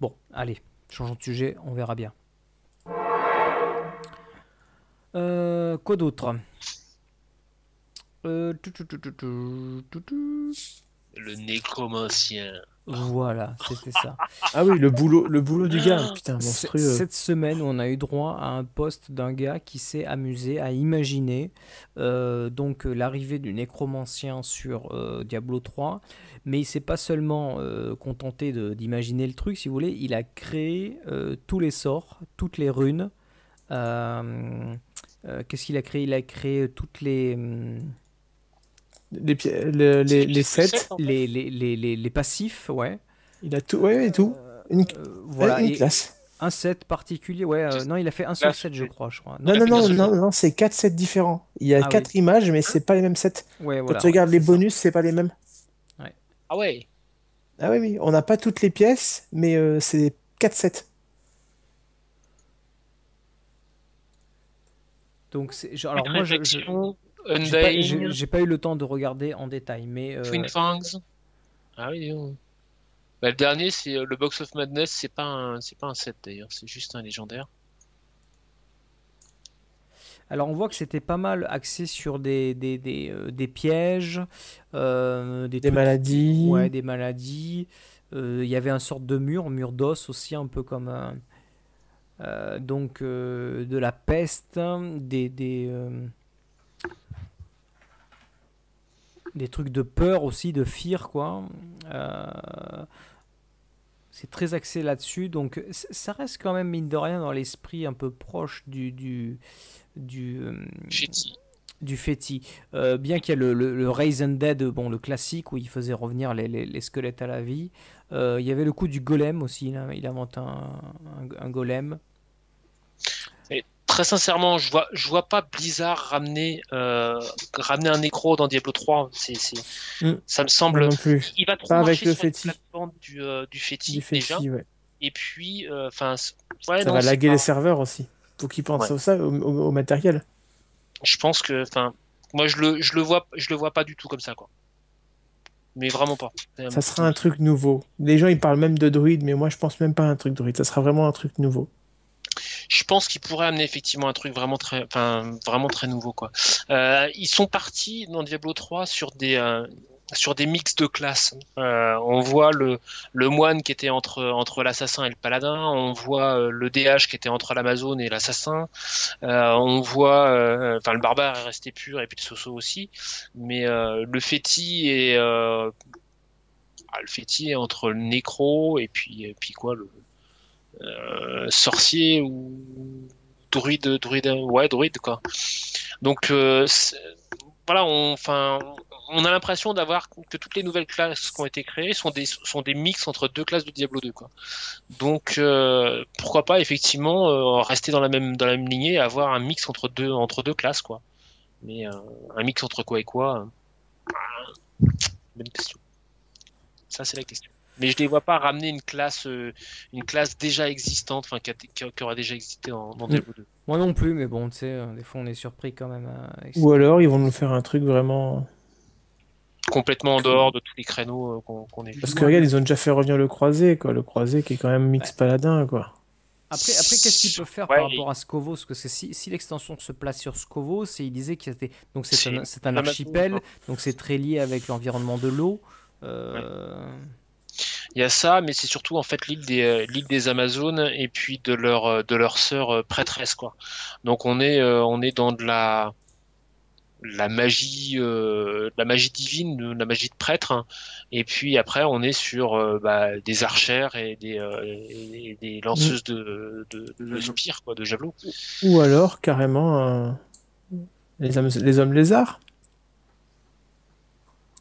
bon, allez, changeons de sujet, on verra bien. Euh, quoi d'autre? Euh. Le nécromancien. Voilà, c'était ça. Ah oui, le boulot, le boulot du gars, putain, C- monstrueux. Cette semaine, on a eu droit à un post d'un gars qui s'est amusé à imaginer euh, donc euh, l'arrivée du nécromancien sur euh, Diablo 3, mais il s'est pas seulement euh, contenté de- d'imaginer le truc, si vous voulez, il a créé euh, tous les sorts, toutes les runes. Euh, euh, Qu'est-ce qu'il a créé? Il a créé toutes les, hum, Les, les, les C'est- sets, en fait. les, les, les, les- les passifs, ouais. il a tout, ouais, et tout. Une, Euh, voilà, une et classe. un set particulier, ouais. euh, non, il a fait un seul set, je crois, je crois. Non, non, non, non, non, c'est quatre sets différents. Il y a Ah quatre oui. images, mais c'est pas les mêmes sets. Ouais, Quand voilà, tu regardes ouais, les bonus, c'est pas les mêmes. Ah ouais. Ah oui, oui, on n'a pas toutes les pièces, mais euh, c'est quatre sets. Donc, c'est- je- alors moi, je, j'ai pas, eu le temps de regarder en détail, mais euh, Twin Fangs. Ah oui. Bah, le dernier, c'est euh, le Box of Madness, c'est pas un, c'est pas un set d'ailleurs, c'est juste un légendaire. alors on voit que c'était pas mal axé sur des, des, des, euh, des pièges, euh, des, trucs- maladies. ouais, des maladies. Euh, Il y avait un sorte de mur, mur d'os aussi, un peu comme un, donc euh, de la peste, des des, euh, des trucs de peur aussi, de fear quoi. Euh, c'est très axé là-dessus, donc ça reste quand même mine de rien dans l'esprit un peu proche du du du, euh, du Fetty. Euh, bien qu'il y ait le, le, le Raise and Dead, bon, le classique où il faisait revenir les, les- les squelettes à la vie. Euh, il y avait le coup du golem aussi. Il, invente un, un, un golem. Très sincèrement, je vois, je vois pas Blizzard ramener, euh, ramener un nécro dans Diablo 3. C'est, Mm. Ça me semble. Non plus. Il va trop Pas avec le sur la Feti. plateforme du, euh, du Feti, Du déjà. Ouais. Et puis, euh, enfin, ouais, Ça non, va laguer pas- les serveurs aussi. Faut qu'ils pensent Ouais. ça, au, au- au matériel. Je pense que, enfin, moi je le, je le vois, je le vois pas du tout comme ça, quoi. Mais vraiment pas. Ça sera un truc nouveau. Les gens ils parlent même de druide, mais moi je pense même pas à un truc druide. Ça sera vraiment un truc nouveau. Je pense qu'il pourrait amener effectivement un truc vraiment très, nouveau, quoi. Euh, ils sont partis dans Diablo 3 sur des, euh, mix de classes. Euh, on voit le, moine qui était entre, l'assassin et le paladin. On voit le DH qui était entre l'Amazone et l'assassin. On voit, enfin, le barbare est resté pur et puis le soso aussi. Mais le féti est, ah, le féti est entre le nécro et puis, et puis quoi, le sorcier ou druide, druide, ouais, druide quoi. Donc euh, voilà, on, enfin, on a l'impression d'avoir que toutes les nouvelles classes qui ont été créées sont des sont des mix entre deux classes de Diablo 2 quoi. Donc euh, pourquoi pas effectivement euh, rester dans la même dans la même lignée et avoir un mix entre deux entre deux classes quoi. Mais euh, un mix entre quoi et quoi euh, Bonne question. Ça c'est la question. Mais je les vois pas ramener une classe euh, une classe déjà existante, enfin qui, aura déjà existé dans, dans Diablo 2. Moi non plus, mais bon, tu sais, euh, des fois on est surpris quand même. euh, Ou alors ils vont nous faire un truc vraiment. Complètement en dehors de tous les créneaux euh, qu'on qu'on est. Parce que regarde, ils ont déjà fait revenir le croisé, quoi. Le croisé qui est quand même mix paladin, quoi. Après, après qu'est-ce qu'ils peuvent faire Ouais, par rapport à Scovos? Parce que si, si l'extension se place sur Scovos, et il disait qu'il était donc c'est C'est un, c'est archipel, donc c'est très lié avec l'environnement de l'eau. Euh, Il y a ça, mais c'est surtout en fait l'île des euh, l'île des Amazones et puis de leur euh, de leur sœur euh, prêtresse quoi. Donc on est on est dans de la la magie euh, la magie divine, de la magie de prêtre. hein. Et puis après on est sur euh, bah, des archères et des euh, et des lanceuses de de, de, spire quoi, de javelot. Ou alors carrément les, hommes, les hommes lézards.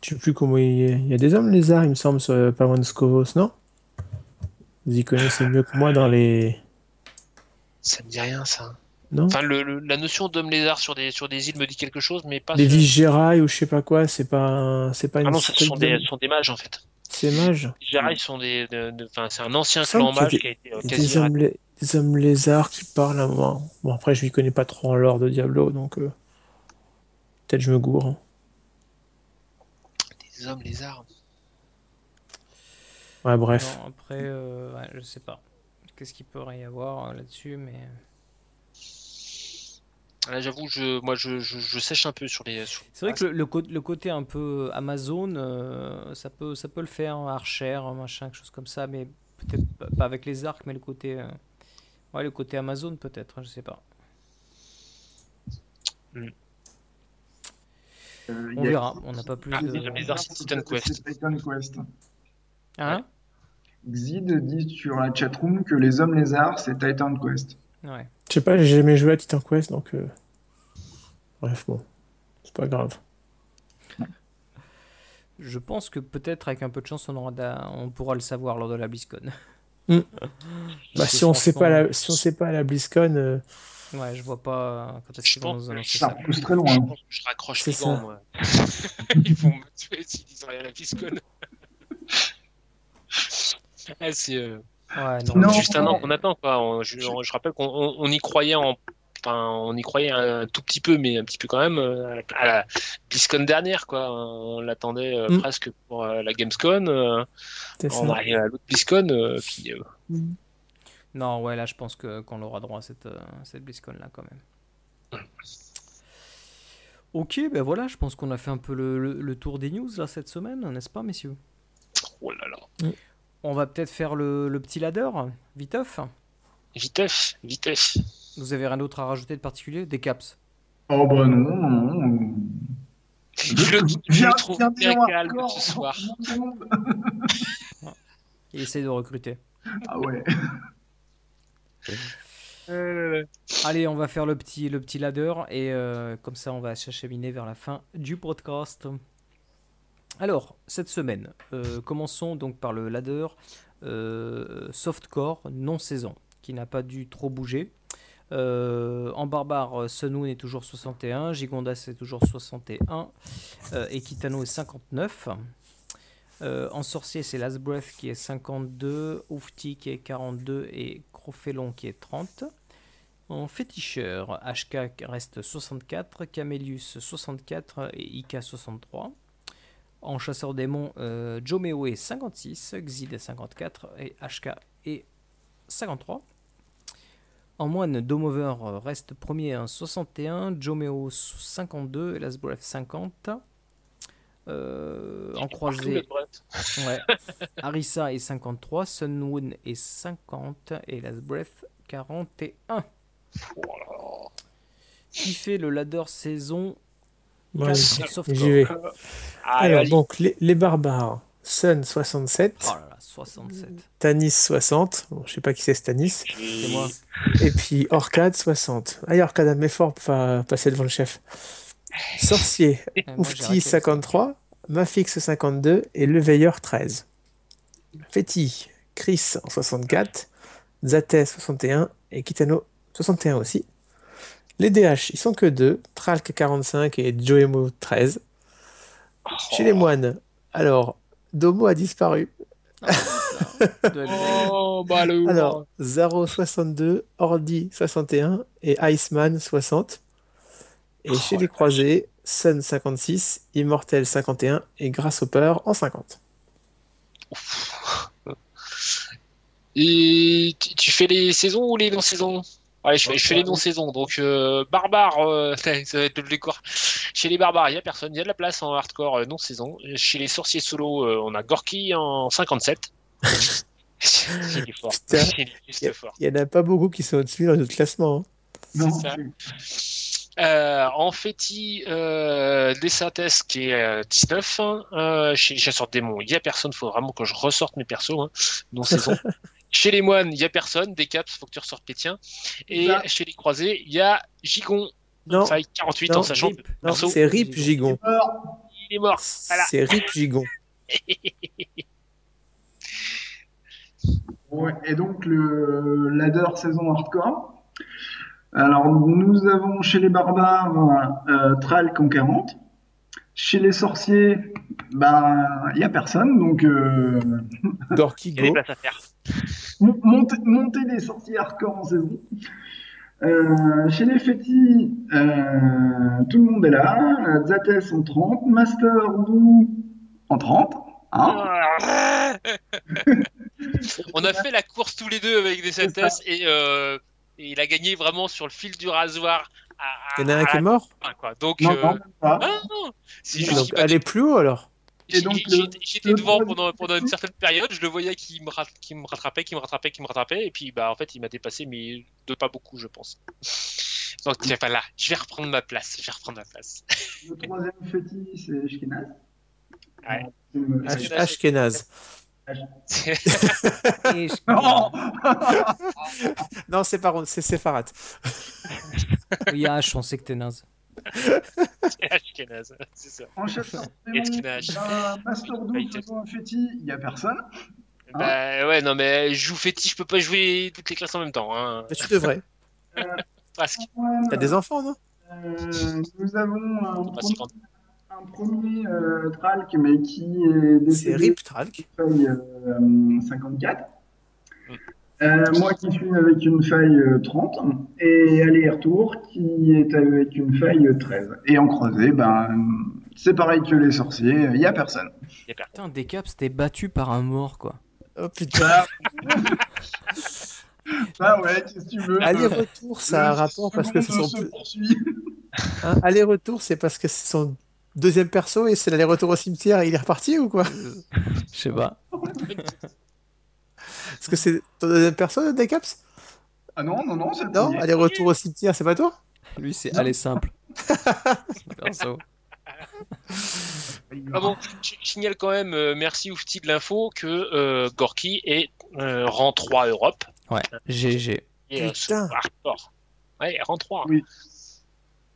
Je sais plus comment il y a, il y a des hommes lézards, il me semble, sur euh, pas loin de Scovos, non? Vous y connaissez mieux que moi dans les. Ça me dit rien ça. Non? Enfin le, le- la notion d'homme lézard sur des sur des îles me dit quelque chose, mais pas. Les sur- Vigérailles ou je sais pas quoi, c'est pas, un- c'est pas Ah une. non, ce sont des, sont des mages en fait. C'est mage. Les Jedi sont des, de- c'est un ancien clan mage qui a été euh, Il y a quasi des hommes, lé- des hommes lézards qui parlent à moment. Bon, après, je m'y connais pas trop en lore de Diablo, donc euh, peut-être je me gourre. hein. Des hommes lézards. Ouais, bref. non, après, euh, ouais, je sais pas. Qu'est-ce qu'il pourrait y avoir euh, là-dessus, mais Là, j'avoue, je, moi, je, je, je sèche un peu sur les. sur- c'est vrai que le, le co- le côté un peu Amazon, euh, ça peut, ça peut le faire, hein, Archer, machin, quelque chose comme ça, mais peut-être pas- avec les arcs, mais le côté, euh, ouais, le côté Amazon peut-être, hein, je sais pas. Euh, On y a- verra, on n'a pas plus Ah, de. les hommes lézards, c'est Titan Quest. Titan Quest. Hein Xid dit sur la chatroom que les hommes lézards, c'est Titan Quest. Ouais. Je sais pas, j'ai jamais joué à Titan Quest, donc. euh, Bref, bon. C'est pas grave. Je pense que peut-être avec un peu de chance, on, aura da- on pourra le savoir lors de la BlizzCon. Hmm. Bah, si on sait pas la, si on sait pas à la BlizzCon, euh, Ouais, je vois pas quand est-ce Je qu'ils vont nous annoncer Ça ça. repousse très Je loin. pense que je raccroche les gants, moi. Ils vont me tuer s'ils disent rien à la Fiscone. Ah, c'est euh, Ouais, non, Non, juste un an qu'on attend, quoi. On- je, on- je rappelle qu'on on- on y croyait en. Enfin, on y croyait un tout petit peu, mais un petit peu quand même, euh, à la BlizzCon dernière, quoi. On l'attendait euh, Mm. presque pour euh, la Gamescom. euh, c'est on arrive à l'autre BlizzCon, euh, puis euh, Non, ouais, là, je pense que qu'on aura droit à cette, euh, cette BlizzCon là quand même. Ok, ben voilà, je pense qu'on a fait un peu le, le- le tour des news là cette semaine, n'est-ce pas, messieurs? Oh là là. On va peut-être faire le, le petit ladder, viteuf. Vitesse, vitesse. Vous avez rien d'autre à rajouter de particulier? Des caps. Oh bah non, non, non. Je le, je Viens, le trouve viens bien calme ce soir. Il essaye de recruter. Ah ouais. Allez, on va faire le petit, ladder et euh, comme ça, on va s'acheminer vers la fin du podcast. Alors, cette semaine, euh, commençons donc par le ladder euh, softcore non saison qui n'a pas dû trop bouger. Euh, en barbare, Sunwoon est toujours 61, Gigondas est toujours 61, euh, et Kitano est 59. Euh, en sorcier, c'est Last Breath qui est 52, Oufti qui est 42 et Crofélon qui est 30. En féticheur, HK reste 64, Camélius 64 et Ika 63. En chasseur démon, euh, Jomeo est 56, Xid est 54 et HK est 53. En moine, Domover reste premier à 61, Jomeo 52 et Last Breath 50. Euh, en croisé, ouais. Arisa est 53, Sunwoon est 50 et Last Breath 41. Qui fait le ladder saison Ouais, 4 j'y vais. Core Alors, allez. donc, les, les barbares. Sun 67, Oh là là, 67. Tanis 60. Bon, je sais pas qui c'est Stanis. C'est moi. Et puis Orcade 60. Allez, Orcade, un effort pour passer devant le chef. Sorcier, Oufti raquette. 53, Mafix 52 et Le Veilleur 13. Feti, Chris en 64, Zaté 61 et Kitano 61 aussi. Les DH, ils sont que deux, Tralk 45 et Joemo 13. Chez les moines, alors, Domo a disparu. Ah. Oh, bah le. Alors, Zaro 62, Ordi 61 et Iceman 60. Et chez les croisés, Sun 56, Immortel 51 et Grasshopper en 50. Et tu, fais les saisons ou les non-saisons? Allez, je fais, je fais les non-saisons. Donc, euh, barbare, euh, ça va être le décor. Chez les barbares, il n'y a personne. Il y a de la place en hardcore euh, non-saison. Chez les sorciers solo, euh, on a Gorky en 57. il est fort. Putain. Il Y en a pas beaucoup qui sont au-dessus dans notre classement. hein. Non, ça. Euh, en féti, euh, Desates qui est euh, 19. Euh, chez les chasseurs de démons, il n'y a personne. Il faut vraiment que je ressorte mes persos. Hein, chez les moines, il n'y a personne. Des caps, faut que tu ressortes les tiens. Et Ça. chez les croisés, il y a Gigon. Non, Faille 48 non, en sachant que Rip. non c'est Rip Gigon. Il est mort. Voilà. C'est Rip Gigon. Ouais, et donc le ladder saison hardcore. Alors nous avons chez les barbares euh, Tralk en 40. Chez les sorciers, ben il y a personne, donc euh, Gorky Il y a des Go. places à faire. mon- montez, montez les sorciers hardcore en saison. Euh, chez les fétis, euh, tout le monde est là. Zates en 30, Master Doo en 30. Hein On a fait la course tous les deux avec des synthèses et, euh, et il a gagné vraiment sur le fil du rasoir. À, Il y en a un qui est mort. fin, quoi. Donc, non, euh, non, ah, non, c'est juste Donc allez plus haut alors. J'étais devant pendant, pendant une certaine période, je le voyais qui me, rat- qui me rattrapait, qui me rattrapait, qui me rattrapait, et puis bah en fait il m'a dépassé, mais de pas beaucoup, je pense. Donc il pas là, je vais reprendre ma place, je vais reprendre ma place. Le troisième fétis, c'est Shkenaz. Ouais. Ash- Ash- Ashkenaz. Je- Non Non, c'est pas c'est Sepharat. Oui, H, on sait que t'es naze. C'est Ashkenaz, c'est ça. En Ouais, il faisant un fétis, il n'y a personne. Bah ouais, non mais je joue fétiche, je peux pas jouer toutes les classes en même temps. Hein. Mais tu devrais. Presque. T'as des enfants, non? Euh, nous avons un un premier euh, Tralk, mais qui est C'est décédé Rip Tralk. feuille euh, 54. Euh, moi qui suis avec une feuille euh, 30 et aller-retour qui est avec une feuille 13. Et en croisé, ben, c'est pareil que les sorciers, il n'y a personne. Putain, Decaps, t'es battu par un mort, quoi. Oh putain. Ah ouais, qu'est-ce que tu veux Aller-retour, ça a un rapport parce que ce sont se poursuit. Hein, Aller-retour, c'est parce que c'est son deuxième perso et c'est l'aller-retour au cimetière et il est reparti ou quoi? Je sais pas. Parce que c'est ton deuxième perso, Decaps? Ah non, non, non, c'est le Non. Aller-retour au cimetière, c'est pas toi? Lui, c'est aller simple. Perso. Ah bon, je je signale quand même, euh, merci Oufti de l'info, que euh, Gorky est euh, rang 3 Europe. Ouais, GG. Et, euh, Putain. hardcore. Ouais, rang 3. Oui.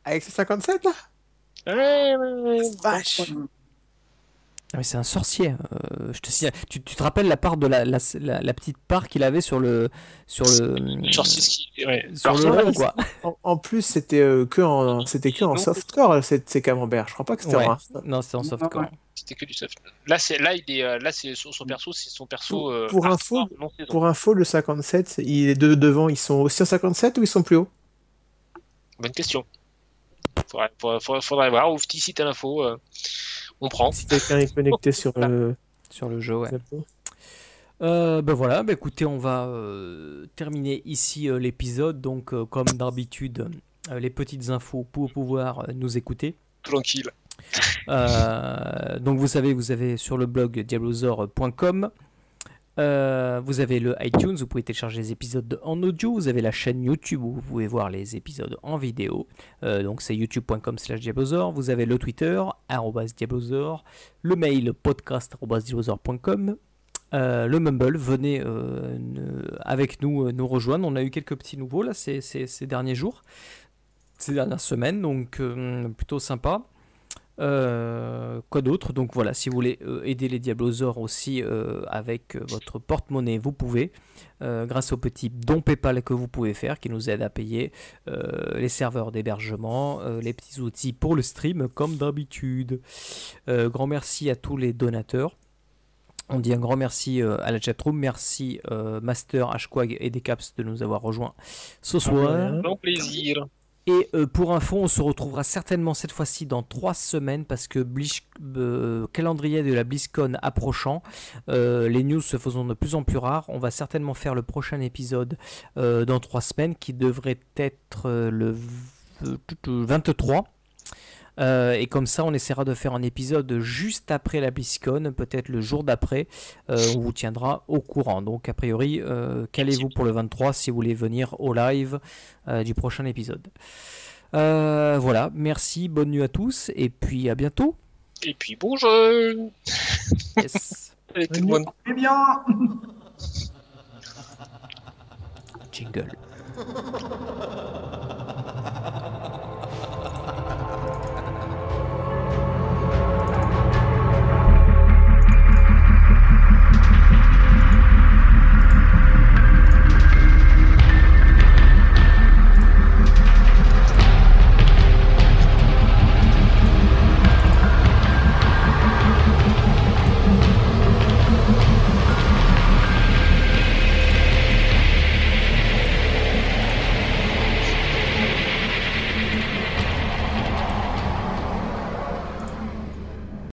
Avec ses 57 là? Vache Ah, mais c'est un sorcier. euh, je te signale. Tu, tu te rappelles la part de la, la, la- la petite part qu'il avait sur le sur le ce qui- ouais. sur Alors, le il- quoi. En, en plus, c'était euh, que en, c'était que en softcore, ces, ces camemberts. Je crois pas que c'était Ouais. en. Non, c'est en softcore. Ouais. C'était que du soft. Là, c'est là, il est euh, là, c'est son, son perso, c'est son perso. Pour- euh, pour info- non. Pour info, le 57, il est de devant, ils sont aussi en 57 ou ils sont plus hauts Bonne question. Faudrait, faudrait, faudrait- faudrait voir. Oufti, si t'as l'info, euh, on prend. Si quelqu'un est connecté sur le. Sur le jeu, ouais. Euh, ben voilà, ben écoutez, on va euh, terminer ici euh, l'épisode. Donc, euh, comme d'habitude, euh, les petites infos pour pouvoir euh, nous écouter. Tranquille. Euh, donc vous savez, vous avez sur le blog diablosaur.com, euh, vous avez le iTunes, vous pouvez télécharger les épisodes en audio, vous avez la chaîne YouTube où vous pouvez voir les épisodes en vidéo, Euh, donc c'est youtube.com slash diablosaur, vous avez le Twitter, diablosaur, le mail podcast arobase diablosaur.com, euh, le Mumble, venez euh, avec nous nous rejoindre, on a eu quelques petits nouveaux là ces, derniers jours, ces dernières semaines, donc plutôt sympa. Euh, quoi d'autre? Donc voilà, si vous voulez euh, aider les Diablosaures aussi euh, avec votre porte-monnaie, vous pouvez, euh, grâce au petit don PayPal que vous pouvez faire, qui nous aide à payer les serveurs d'hébergement, les petits outils pour le stream, comme d'habitude. Grand merci à tous les donateurs. On dit un grand merci à la chatroom. Merci Master, Hquag et Decaps de nous avoir rejoints ce soir. Grand plaisir. Et euh, pour info, on se retrouvera certainement cette fois-ci dans trois semaines parce que Blish- euh, calendrier de la BlizzCon approchant, euh, les news se faisant de plus en plus rares. On va certainement faire le prochain épisode euh, dans trois semaines qui devrait être euh, le v- 23. Euh, et comme ça, on essaiera de faire un épisode juste après la BlizzCon, peut-être le jour d'après. Euh, on vous tiendra au courant. Donc, a priori, euh, calez-vous pour le 23 si vous voulez venir au live euh, du prochain épisode. Euh, voilà, merci, bonne nuit à tous, et puis à bientôt. Et puis bonjour. Yes. Allez, tout le monde. Eh bien Jingle.